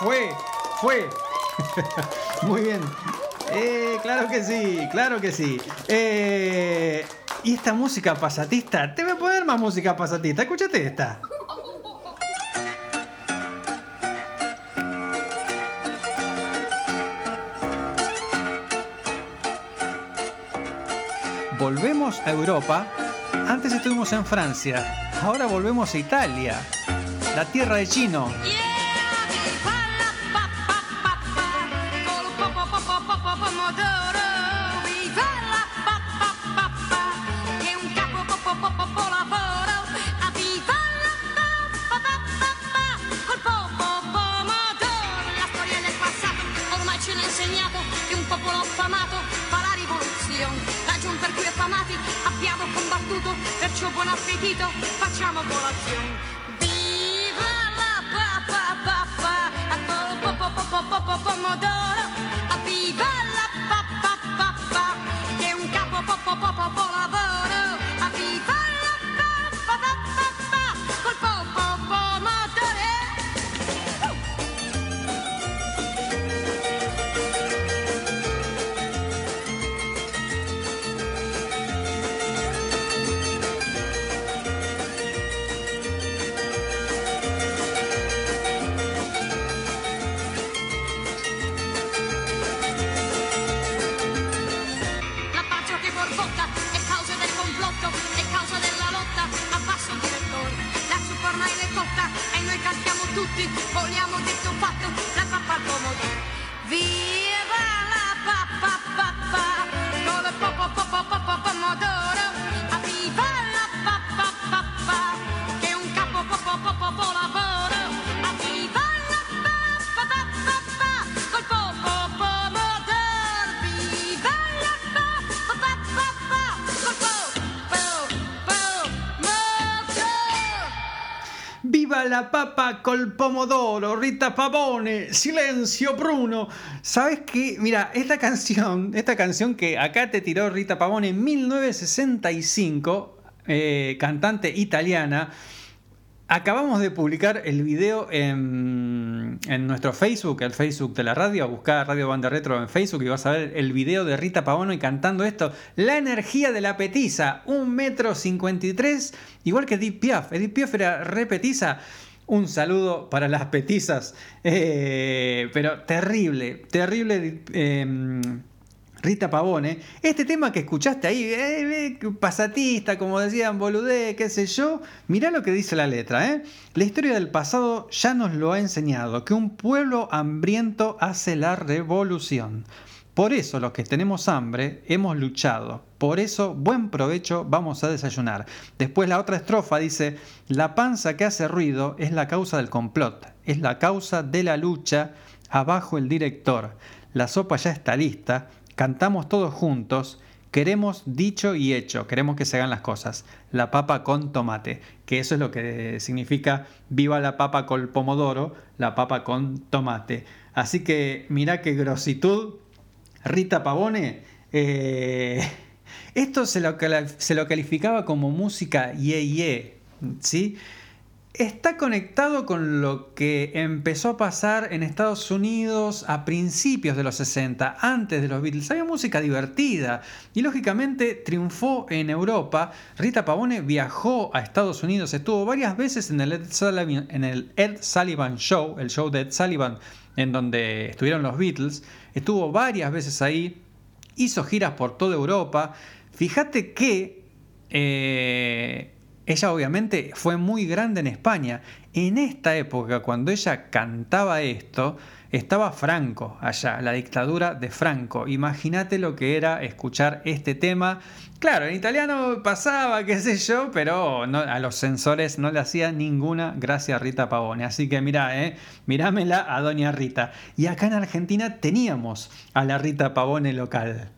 Fue, fue. Muy bien. Eh, claro que sí, claro que sí. Eh, y esta música pasatista, te voy a poner más música pasatista. Escúchate esta. Volvemos a Europa. Antes estuvimos en Francia. Ahora volvemos a Italia. La tierra de Chino. buon appetito, facciamo colazione. Viva la papà papà, al po po po po po po pomodoro, viva la papà papà, che è un capo po po po po po la papa col pomodoro! Rita Pavone, silencio Bruno. ¿Sabes qué? Mira, esta canción, esta canción que acá te tiró Rita Pavone en 1965, eh, cantante italiana. Acabamos de publicar el video en, en nuestro Facebook, el Facebook de la radio. Buscá Radio Banda Retro en Facebook y vas a ver el video de Rita Pavone cantando esto. La energía de la petiza, un metro cincuenta igual que Edith Piaf. Edith Piaf era re petiza. Un saludo para las petizas. Eh, pero terrible, terrible. eh, Rita Pavone, este tema que escuchaste ahí, eh, eh, pasatista, como decían, boludé, qué sé yo, mirá lo que dice la letra, ¿eh? La historia del pasado ya nos lo ha enseñado, que un pueblo hambriento hace la revolución. Por eso los que tenemos hambre hemos luchado. Por eso, buen provecho, vamos a desayunar. Después la otra estrofa dice, la panza que hace ruido es la causa del complot, es la causa de la lucha, abajo el director. La sopa ya está lista, cantamos todos juntos, queremos dicho y hecho, queremos que se hagan las cosas. La papa con tomate, que eso es lo que significa viva la papa con pomodoro, la papa con tomate. Así que mirá qué grositud Rita Pavone, eh, esto se lo, se lo calificaba como música ye ye, ¿sí? Está conectado con lo que empezó a pasar en Estados Unidos a principios de los 60, antes de los Beatles. Había música divertida y lógicamente triunfó en Europa. Rita Pavone viajó a Estados Unidos, estuvo varias veces en el Ed Sullivan Show, el show de Ed Sullivan, en donde estuvieron los Beatles. Estuvo varias veces ahí, hizo giras por toda Europa. Fíjate que eh, ella obviamente fue muy grande en España. En esta época, cuando ella cantaba esto, estaba Franco allá, la dictadura de Franco. Imagínate lo que era escuchar este tema. Claro, en italiano pasaba, qué sé yo, pero no- a los censores no le hacía ninguna gracia a Rita Pavone. Así que mirá, eh, mirámela a Doña Rita. Y acá en Argentina teníamos a la Rita Pavone local.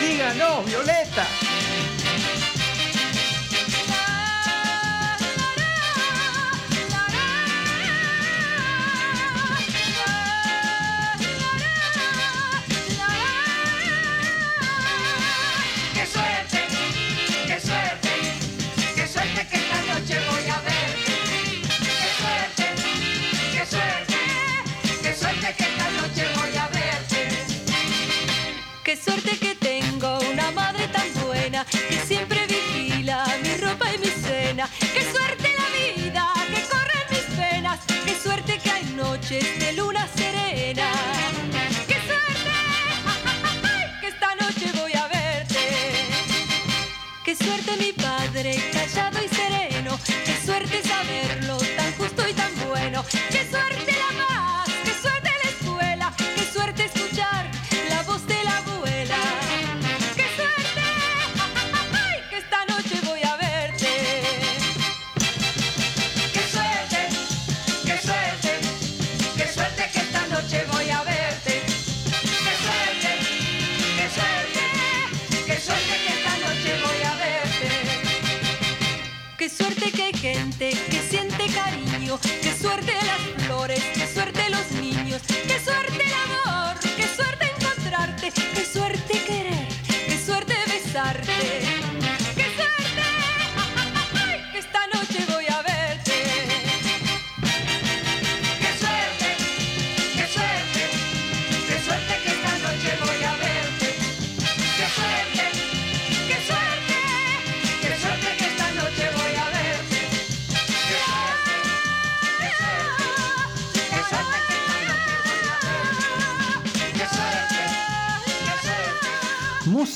Diga no, Violeta.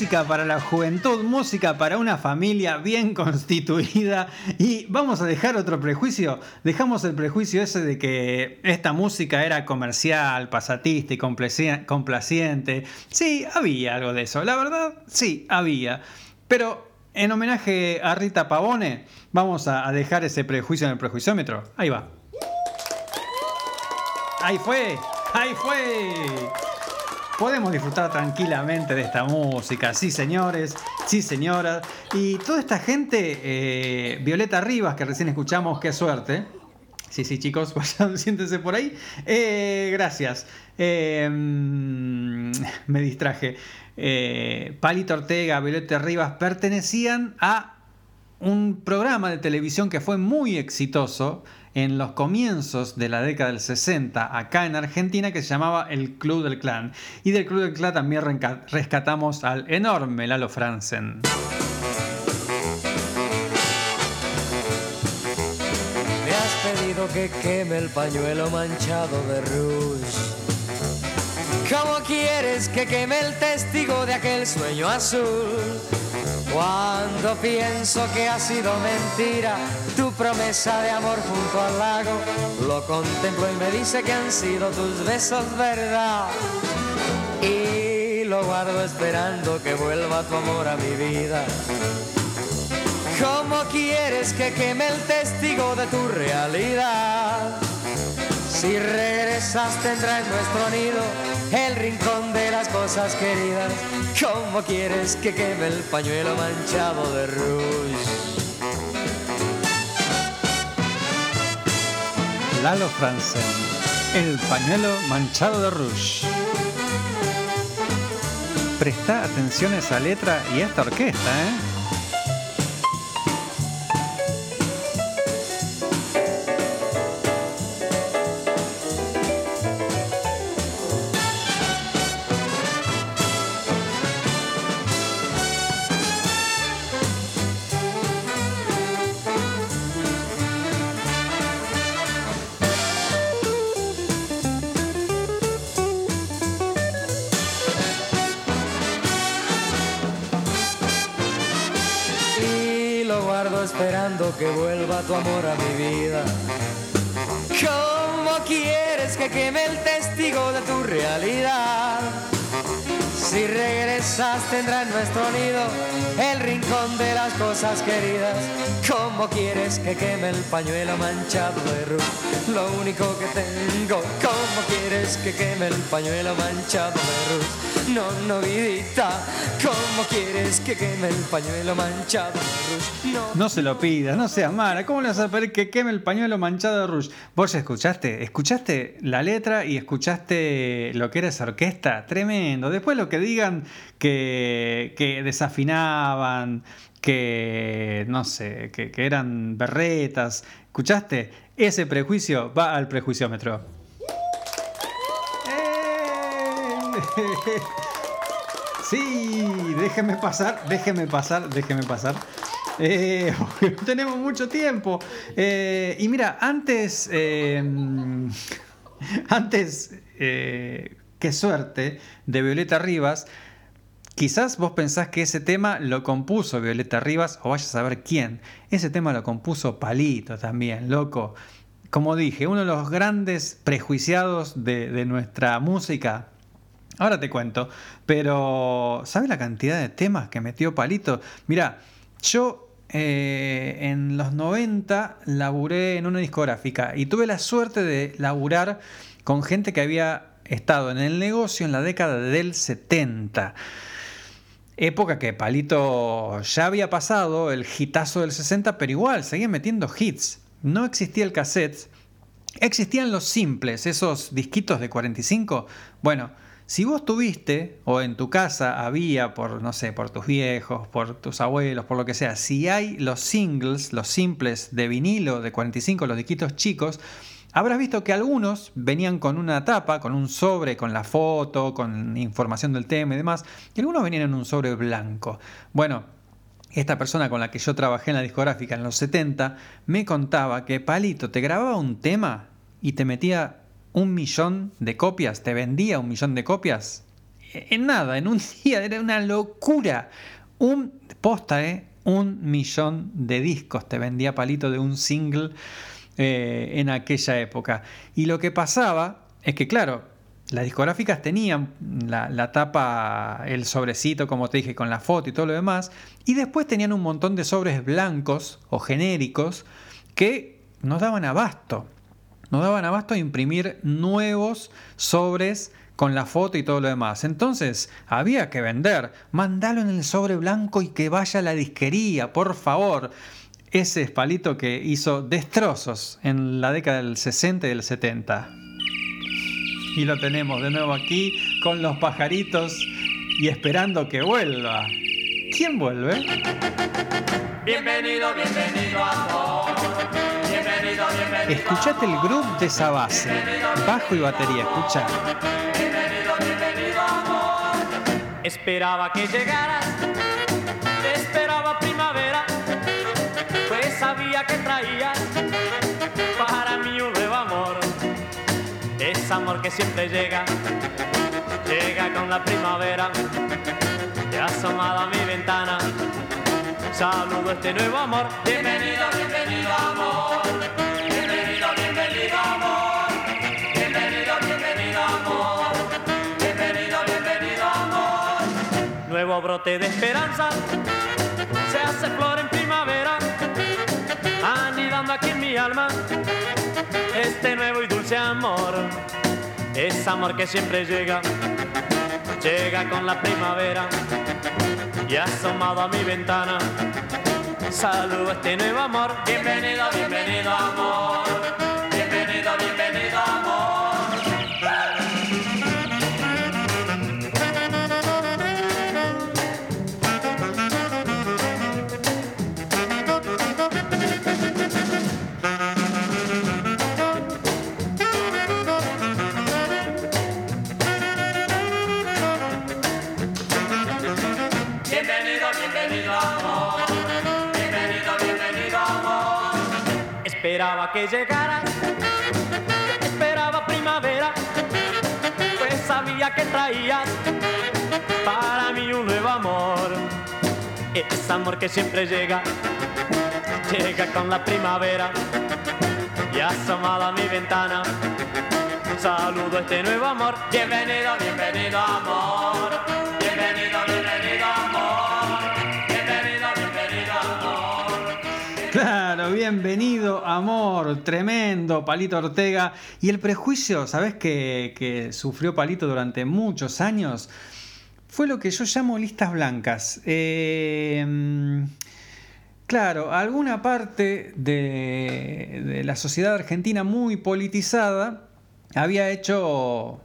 Para la juventud, música para una familia bien constituida. Y vamos a dejar otro prejuicio. Dejamos el prejuicio ese de que esta música era comercial, pasatista y complaci- complaciente. Sí, había algo de eso. La verdad, sí, había. Pero en homenaje a Rita Pavone, vamos a dejar ese prejuicio en el prejuiciómetro. Ahí va. Ahí fue, ahí fue. Podemos disfrutar tranquilamente de esta música, sí señores, sí señoras. Y toda esta gente, eh, Violeta Rivas, que recién escuchamos, qué suerte. Sí, sí, chicos, vayan, siéntense por ahí. Eh, gracias. Mm, me distraje. Eh, Palito Ortega, Violeta Rivas pertenecían a un programa de televisión que fue muy exitoso en los comienzos de la década del 60 acá en Argentina que se llamaba El Club del Clan. Y del Club del Clan también rescatamos al enorme Lalo Franzen. Me has pedido que queme el pañuelo manchado de rouge. ¿Cómo quieres que queme el testigo de aquel sueño azul? Cuando pienso que ha sido mentira tu promesa de amor junto al lago, lo contemplo y me dice que han sido tus besos verdad. Y lo guardo esperando que vuelva tu amor a mi vida. ¿Cómo quieres que queme el testigo de tu realidad? Si regresas tendrá en nuestro nido el rincón de las cosas queridas. ¿Cómo quieres que queme el pañuelo manchado de rouge? Lalo Franzen, El pañuelo manchado de rouge. Presta atención a esa letra y a esta orquesta, ¿eh? Tu amor a mi vida. ¿Cómo quieres que queme el testigo de tu realidad? Si regresas tendrá en nuestro nido el rincón de las cosas queridas. ¿Cómo quieres que queme el pañuelo manchado de rouge? Lo único que tengo. ¿Cómo quieres que queme el pañuelo manchado de rouge? No, no, vidita. ¿Cómo quieres que queme el pañuelo manchado de? No. No se lo pidas, no seas mala. ¿Cómo le vas a pedir que queme el pañuelo manchado de rouge? Vos escuchaste, escuchaste la letra y escuchaste lo que era esa orquesta. Tremendo. Después lo que digan que, que desafinaban, que no sé, que, que eran berretas. ¿Escuchaste? Ese prejuicio va al prejuiciómetro. ¡Eh! Sí, déjeme pasar, déjeme pasar, déjeme pasar. Eh, tenemos mucho tiempo. Eh, y mira, antes, eh, antes, qué suerte, de Violeta Rivas, quizás vos pensás que ese tema lo compuso Violeta Rivas, o vayas a saber quién. Ese tema lo compuso Palito también, loco. Como dije, uno de los grandes prejuiciados de, nuestra música. Ahora te cuento, pero ¿sabes la cantidad de temas que metió Palito? Mira, yo eh, en los 90 laburé en una discográfica y tuve la suerte de laburar con gente que había estado en el negocio en la década del 70. Época que Palito ya había pasado el hitazo del 60, pero igual seguía metiendo hits. No existía el cassette, existían los simples, esos disquitos de 45. Bueno, si vos tuviste, o en tu casa había, por no sé, por tus viejos, por tus abuelos, por lo que sea, si hay los singles, los simples de vinilo de 45, los disquitos chicos, habrás visto que algunos venían con una tapa, con un sobre, con la foto, con información del tema y demás, y algunos venían en un sobre blanco. Bueno, esta persona con la que yo trabajé en la discográfica en los 70 me contaba que Palito te grababa un tema y te metía un millón de copias, te vendía un millón de copias en nada, en un día, era una locura. Un posta, ¿eh? Un millón de discos te vendía Palito de un single eh, en aquella época. Y lo que pasaba es que, claro, las discográficas tenían la, la tapa, el sobrecito, como te dije, con la foto y todo lo demás, y después tenían un montón de sobres blancos o genéricos que nos daban abasto. Nos daban abasto a imprimir nuevos sobres con la foto y todo lo demás. Entonces, había que vender. Mandalo en el sobre blanco y que vaya a la disquería, por favor. Ese es Palito que hizo destrozos en la década del 60 y del 70. Y lo tenemos de nuevo aquí con los pajaritos y esperando que vuelva. ¿Quién vuelve? Bienvenido, bienvenido amor. Bienvenido, bienvenido. Escuchate el groove de esa base. Bajo y batería, escucha. Bienvenido, bienvenido amor. Esperaba que llegaras, que traías para mí un nuevo amor. Es amor que siempre llega, llega con la primavera, te asomado a mi ventana. Saludo este nuevo amor. Bienvenido, bienvenido amor. Bienvenido, bienvenido amor. Bienvenido, bienvenido amor. Bienvenido, bienvenido amor. Nuevo brote de esperanza, se hace flor en primavera, anidando aquí en mi alma, este nuevo y dulce amor, es amor que siempre llega, llega con la primavera, y asomado a mi ventana, saludo este nuevo amor, Bienvenido, bienvenido amor. Es amor que siempre llega, llega con la primavera y asomado a mi ventana. Saludo este nuevo amor. Bienvenido, bienvenido amor. Bienvenido, bienvenido amor. Bienvenido, bienvenido amor. Claro, bienvenido, amor, tremendo, Palito Ortega. Y el prejuicio, ¿sabes que, que sufrió Palito durante muchos años? Fue lo que yo llamo listas blancas. Eh, claro, alguna parte de, la sociedad argentina muy politizada había hecho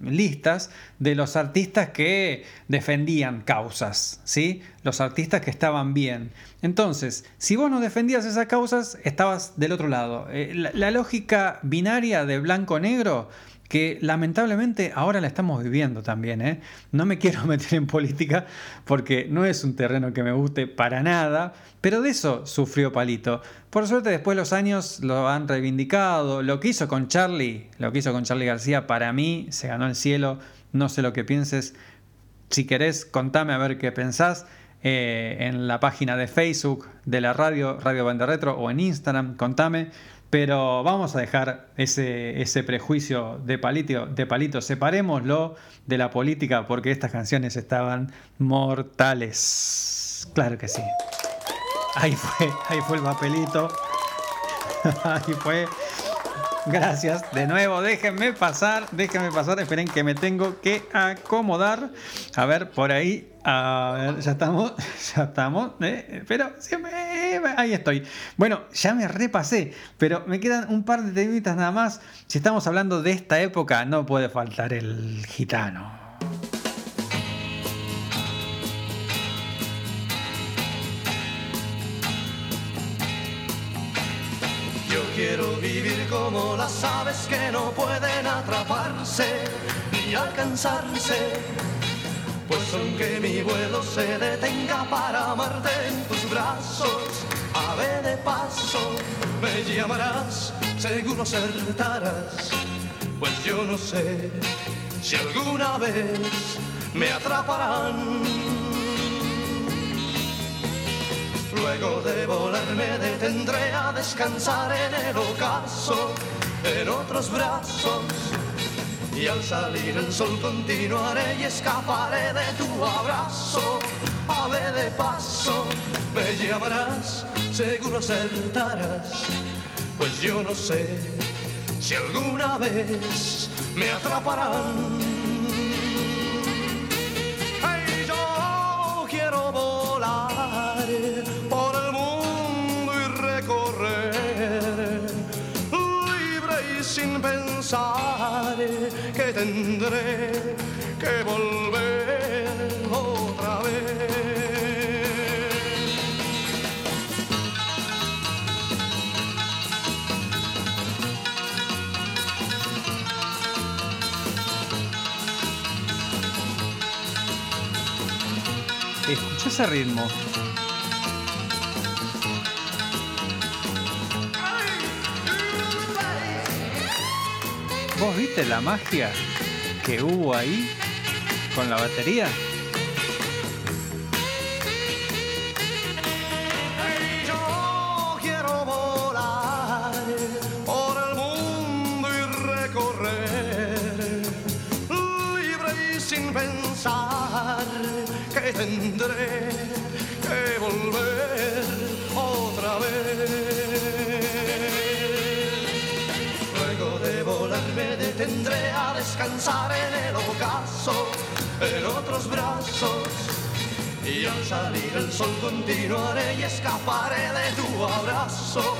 listas de los artistas que defendían causas, ¿sí? Los artistas que estaban bien. Entonces, si vos no defendías esas causas, estabas del otro lado. Eh, la, la lógica binaria de blanco-negro que lamentablemente ahora la estamos viviendo también. ¿eh? No me quiero meter en política porque no es un terreno que me guste para nada, pero de eso sufrió Palito. Por suerte después los años lo han reivindicado, lo que hizo con Charlie, lo que hizo con Charlie García, para mí se ganó el cielo, no sé lo que pienses, si querés contame a ver qué pensás. eh, en la página de Facebook de la radio, Radio Banda Retro, o en Instagram, contame. Pero vamos a dejar ese, ese prejuicio de palito, de palito, separémoslo de la política porque estas canciones estaban mortales. Claro que sí. Ahí fue, ahí fue el papelito. Ahí fue. Gracias. De nuevo, déjenme pasar, déjenme pasar. Esperen que me tengo que acomodar. A ver, por ahí. A ver, ya estamos. Ya estamos. eh, pero ahí estoy. Bueno, ya me repasé. Pero me quedan un par de temitas nada más. Si estamos hablando de esta época, no puede faltar el gitano. Quiero vivir como las aves que no pueden atraparse ni alcanzarse. Pues aunque mi vuelo se detenga para amarte en tus brazos, ave de paso, me llamarás, seguro acertarás. Pues yo no sé si alguna vez me atraparán. Luego de volar me detendré a descansar en el ocaso, en otros brazos. Y al salir el sol continuaré y escaparé de tu abrazo. Ave de paso, me llamarás, seguro acertarás. Pues yo no sé si alguna vez me atraparán. Yo quiero volar pensar que tendré que volver otra vez. Escucha ese ritmo. ¿Vos viste la magia que hubo ahí con la batería? Me detendré a descansar en el ocaso, en otros brazos. Y al salir el sol continuaré y escaparé de tu abrazo.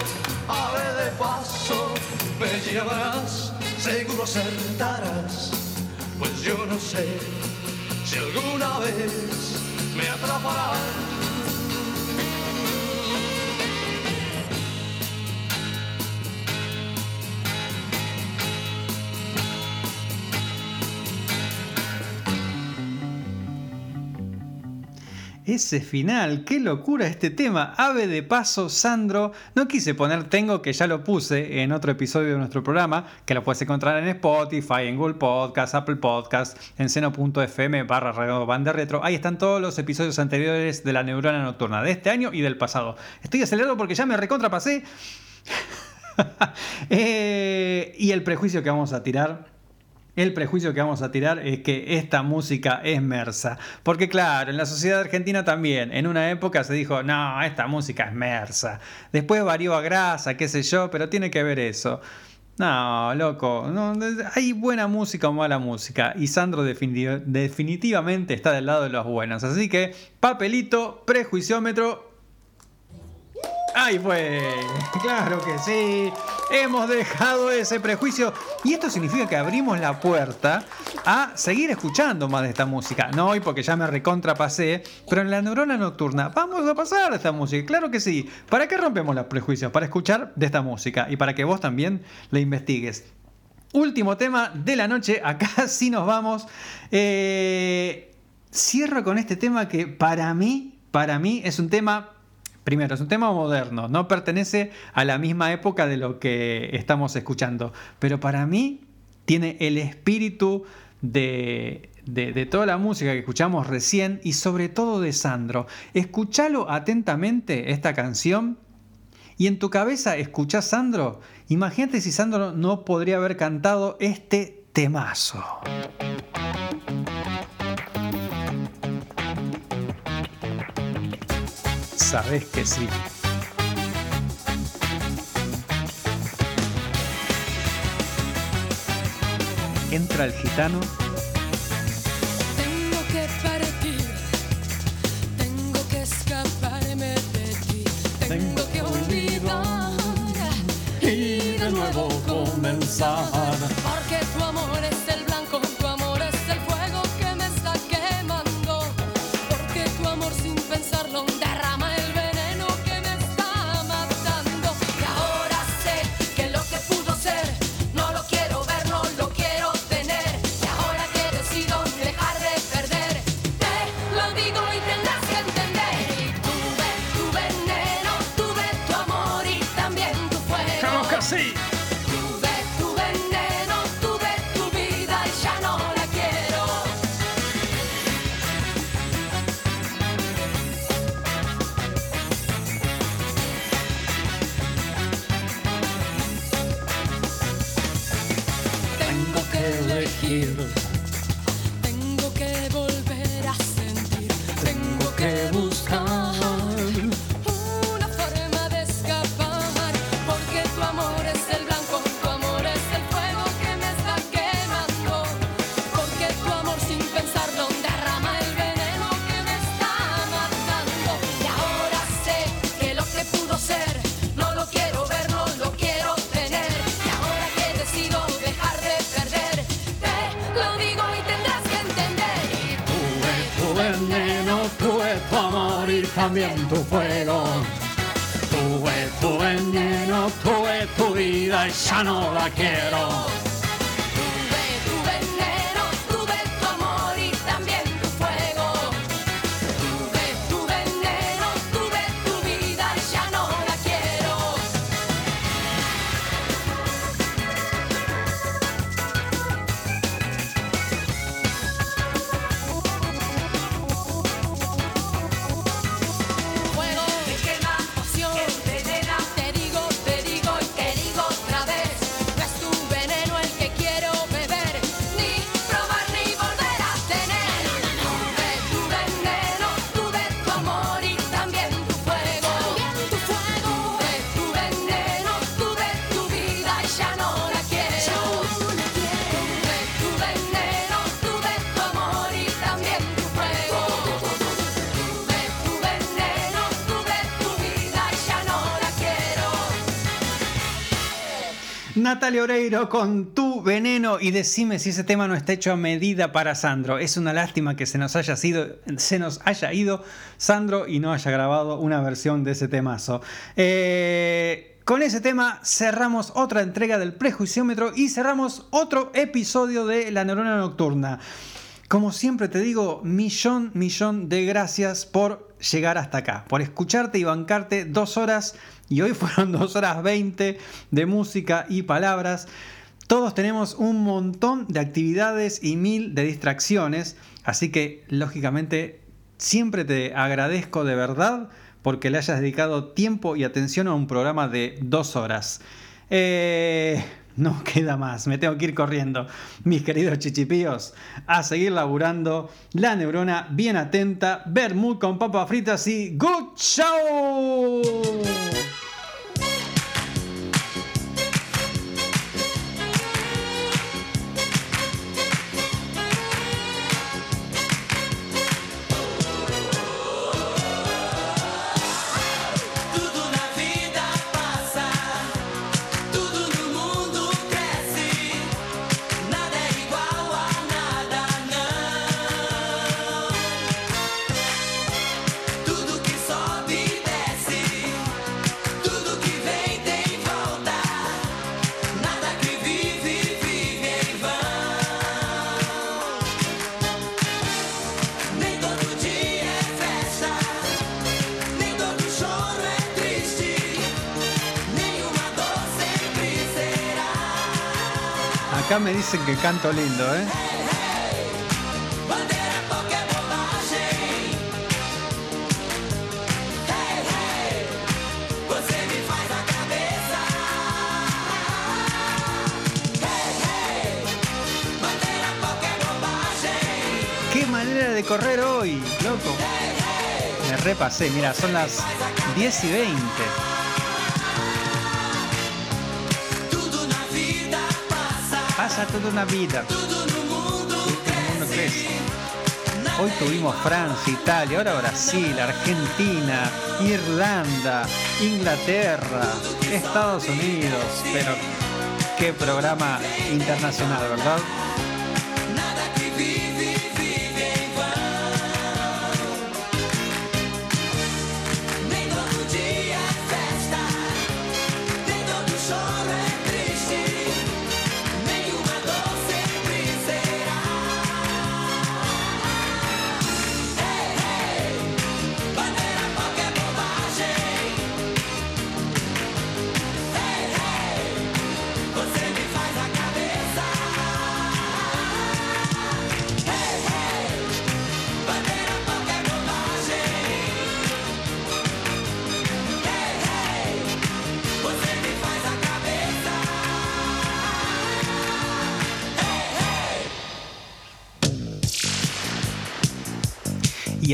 Ave de paso, me llamarás, seguro acertarás. Pues yo no sé si alguna vez me atraparán. Ese final, qué locura este tema. Ave de paso, Sandro. No quise poner Tengo, que ya lo puse en otro episodio de nuestro programa, que lo puedes encontrar en Spotify, en Google Podcast, Apple Podcast, en seno.fm barra Retro. Ahí están todos los episodios anteriores de la neurona nocturna de este año y del pasado. Estoy acelerado porque ya me recontrapasé. Eh, y el prejuicio que vamos a tirar el prejuicio que vamos a tirar es que esta música es mersa. Porque claro, en la sociedad argentina también, en una época se dijo, no, esta música es mersa. Después varió a grasa, qué sé yo, pero tiene que ver eso. No, loco, no, hay buena música o mala música. Y Sandro defini- definitivamente está del lado de los buenos. Así que, papelito, prejuiciómetro, Ahí fue, claro que sí. Hemos dejado ese prejuicio y esto significa que abrimos la puerta a seguir escuchando más de esta música. No hoy porque ya me recontrapasé, pero en la neurona nocturna vamos a pasar esta música, claro que sí. ¿Para qué rompemos los prejuicios? Para escuchar de esta música y para que vos también la investigues. Último tema de la noche, acá sí nos vamos. Eh, cierro con este tema que para mí, para mí es un tema Primero, es un tema moderno, no pertenece a la misma época de lo que estamos escuchando, pero para mí tiene el espíritu de, de, toda la música que escuchamos recién y sobre todo de Sandro. Escúchalo atentamente esta canción y en tu cabeza escuchás Sandro. Imagínate si Sandro no podría haber cantado este temazo. Sabes que sí. Entra el gitano Tengo que partir, tengo que escaparme de ti, tengo que olvidar y de nuevo comenzar. Ya no Natalia Oreiro con tu veneno y decime si ese tema no está hecho a medida para Sandro. Es una lástima que se nos haya sido, se nos haya ido Sandro y no haya grabado una versión de ese temazo. Eh, con ese tema cerramos otra entrega del prejuiciómetro y cerramos otro episodio de La Neurona Nocturna. Como siempre te digo, millón, millón de gracias por llegar hasta acá, por escucharte y bancarte dos horas, y hoy fueron dos horas veinte de música y palabras. Todos tenemos un montón de actividades y mil de distracciones, así que lógicamente siempre te agradezco de verdad porque le hayas dedicado tiempo y atención a un programa de dos horas. Eh, no queda más, me tengo que ir corriendo. Mis queridos chichipíos, a seguir laburando. La neurona bien atenta. Bermud con papas fritas y ¡Good Show! É qualquer bobagem. ¡Qué manera de correr hoy, loco! Me repasé, mira, son las 10 y 20. Toda una vida. Hoy tuvimos Francia, Italia, ahora Brasil, Argentina, Irlanda, Inglaterra, Estados Unidos. Pero qué programa internacional, ¿verdad?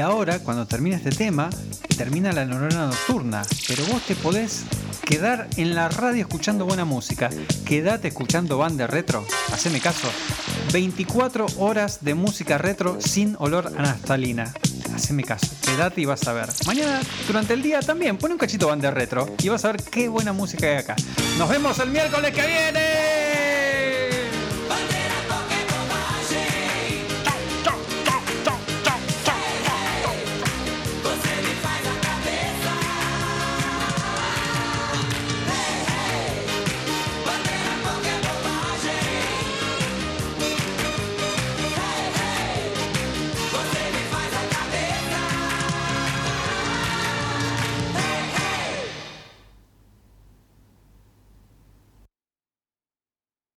Ahora, cuando termina este tema, termina la neurona nocturna. Pero vos te podés quedar en la radio escuchando buena música. Quédate escuchando banda retro. Haceme caso. 24 horas de música retro sin olor a naftalina. Haceme caso. Quédate y vas a ver. Mañana, durante el día también, pone un cachito banda retro y vas a ver qué buena música hay acá. Nos vemos el miércoles que viene.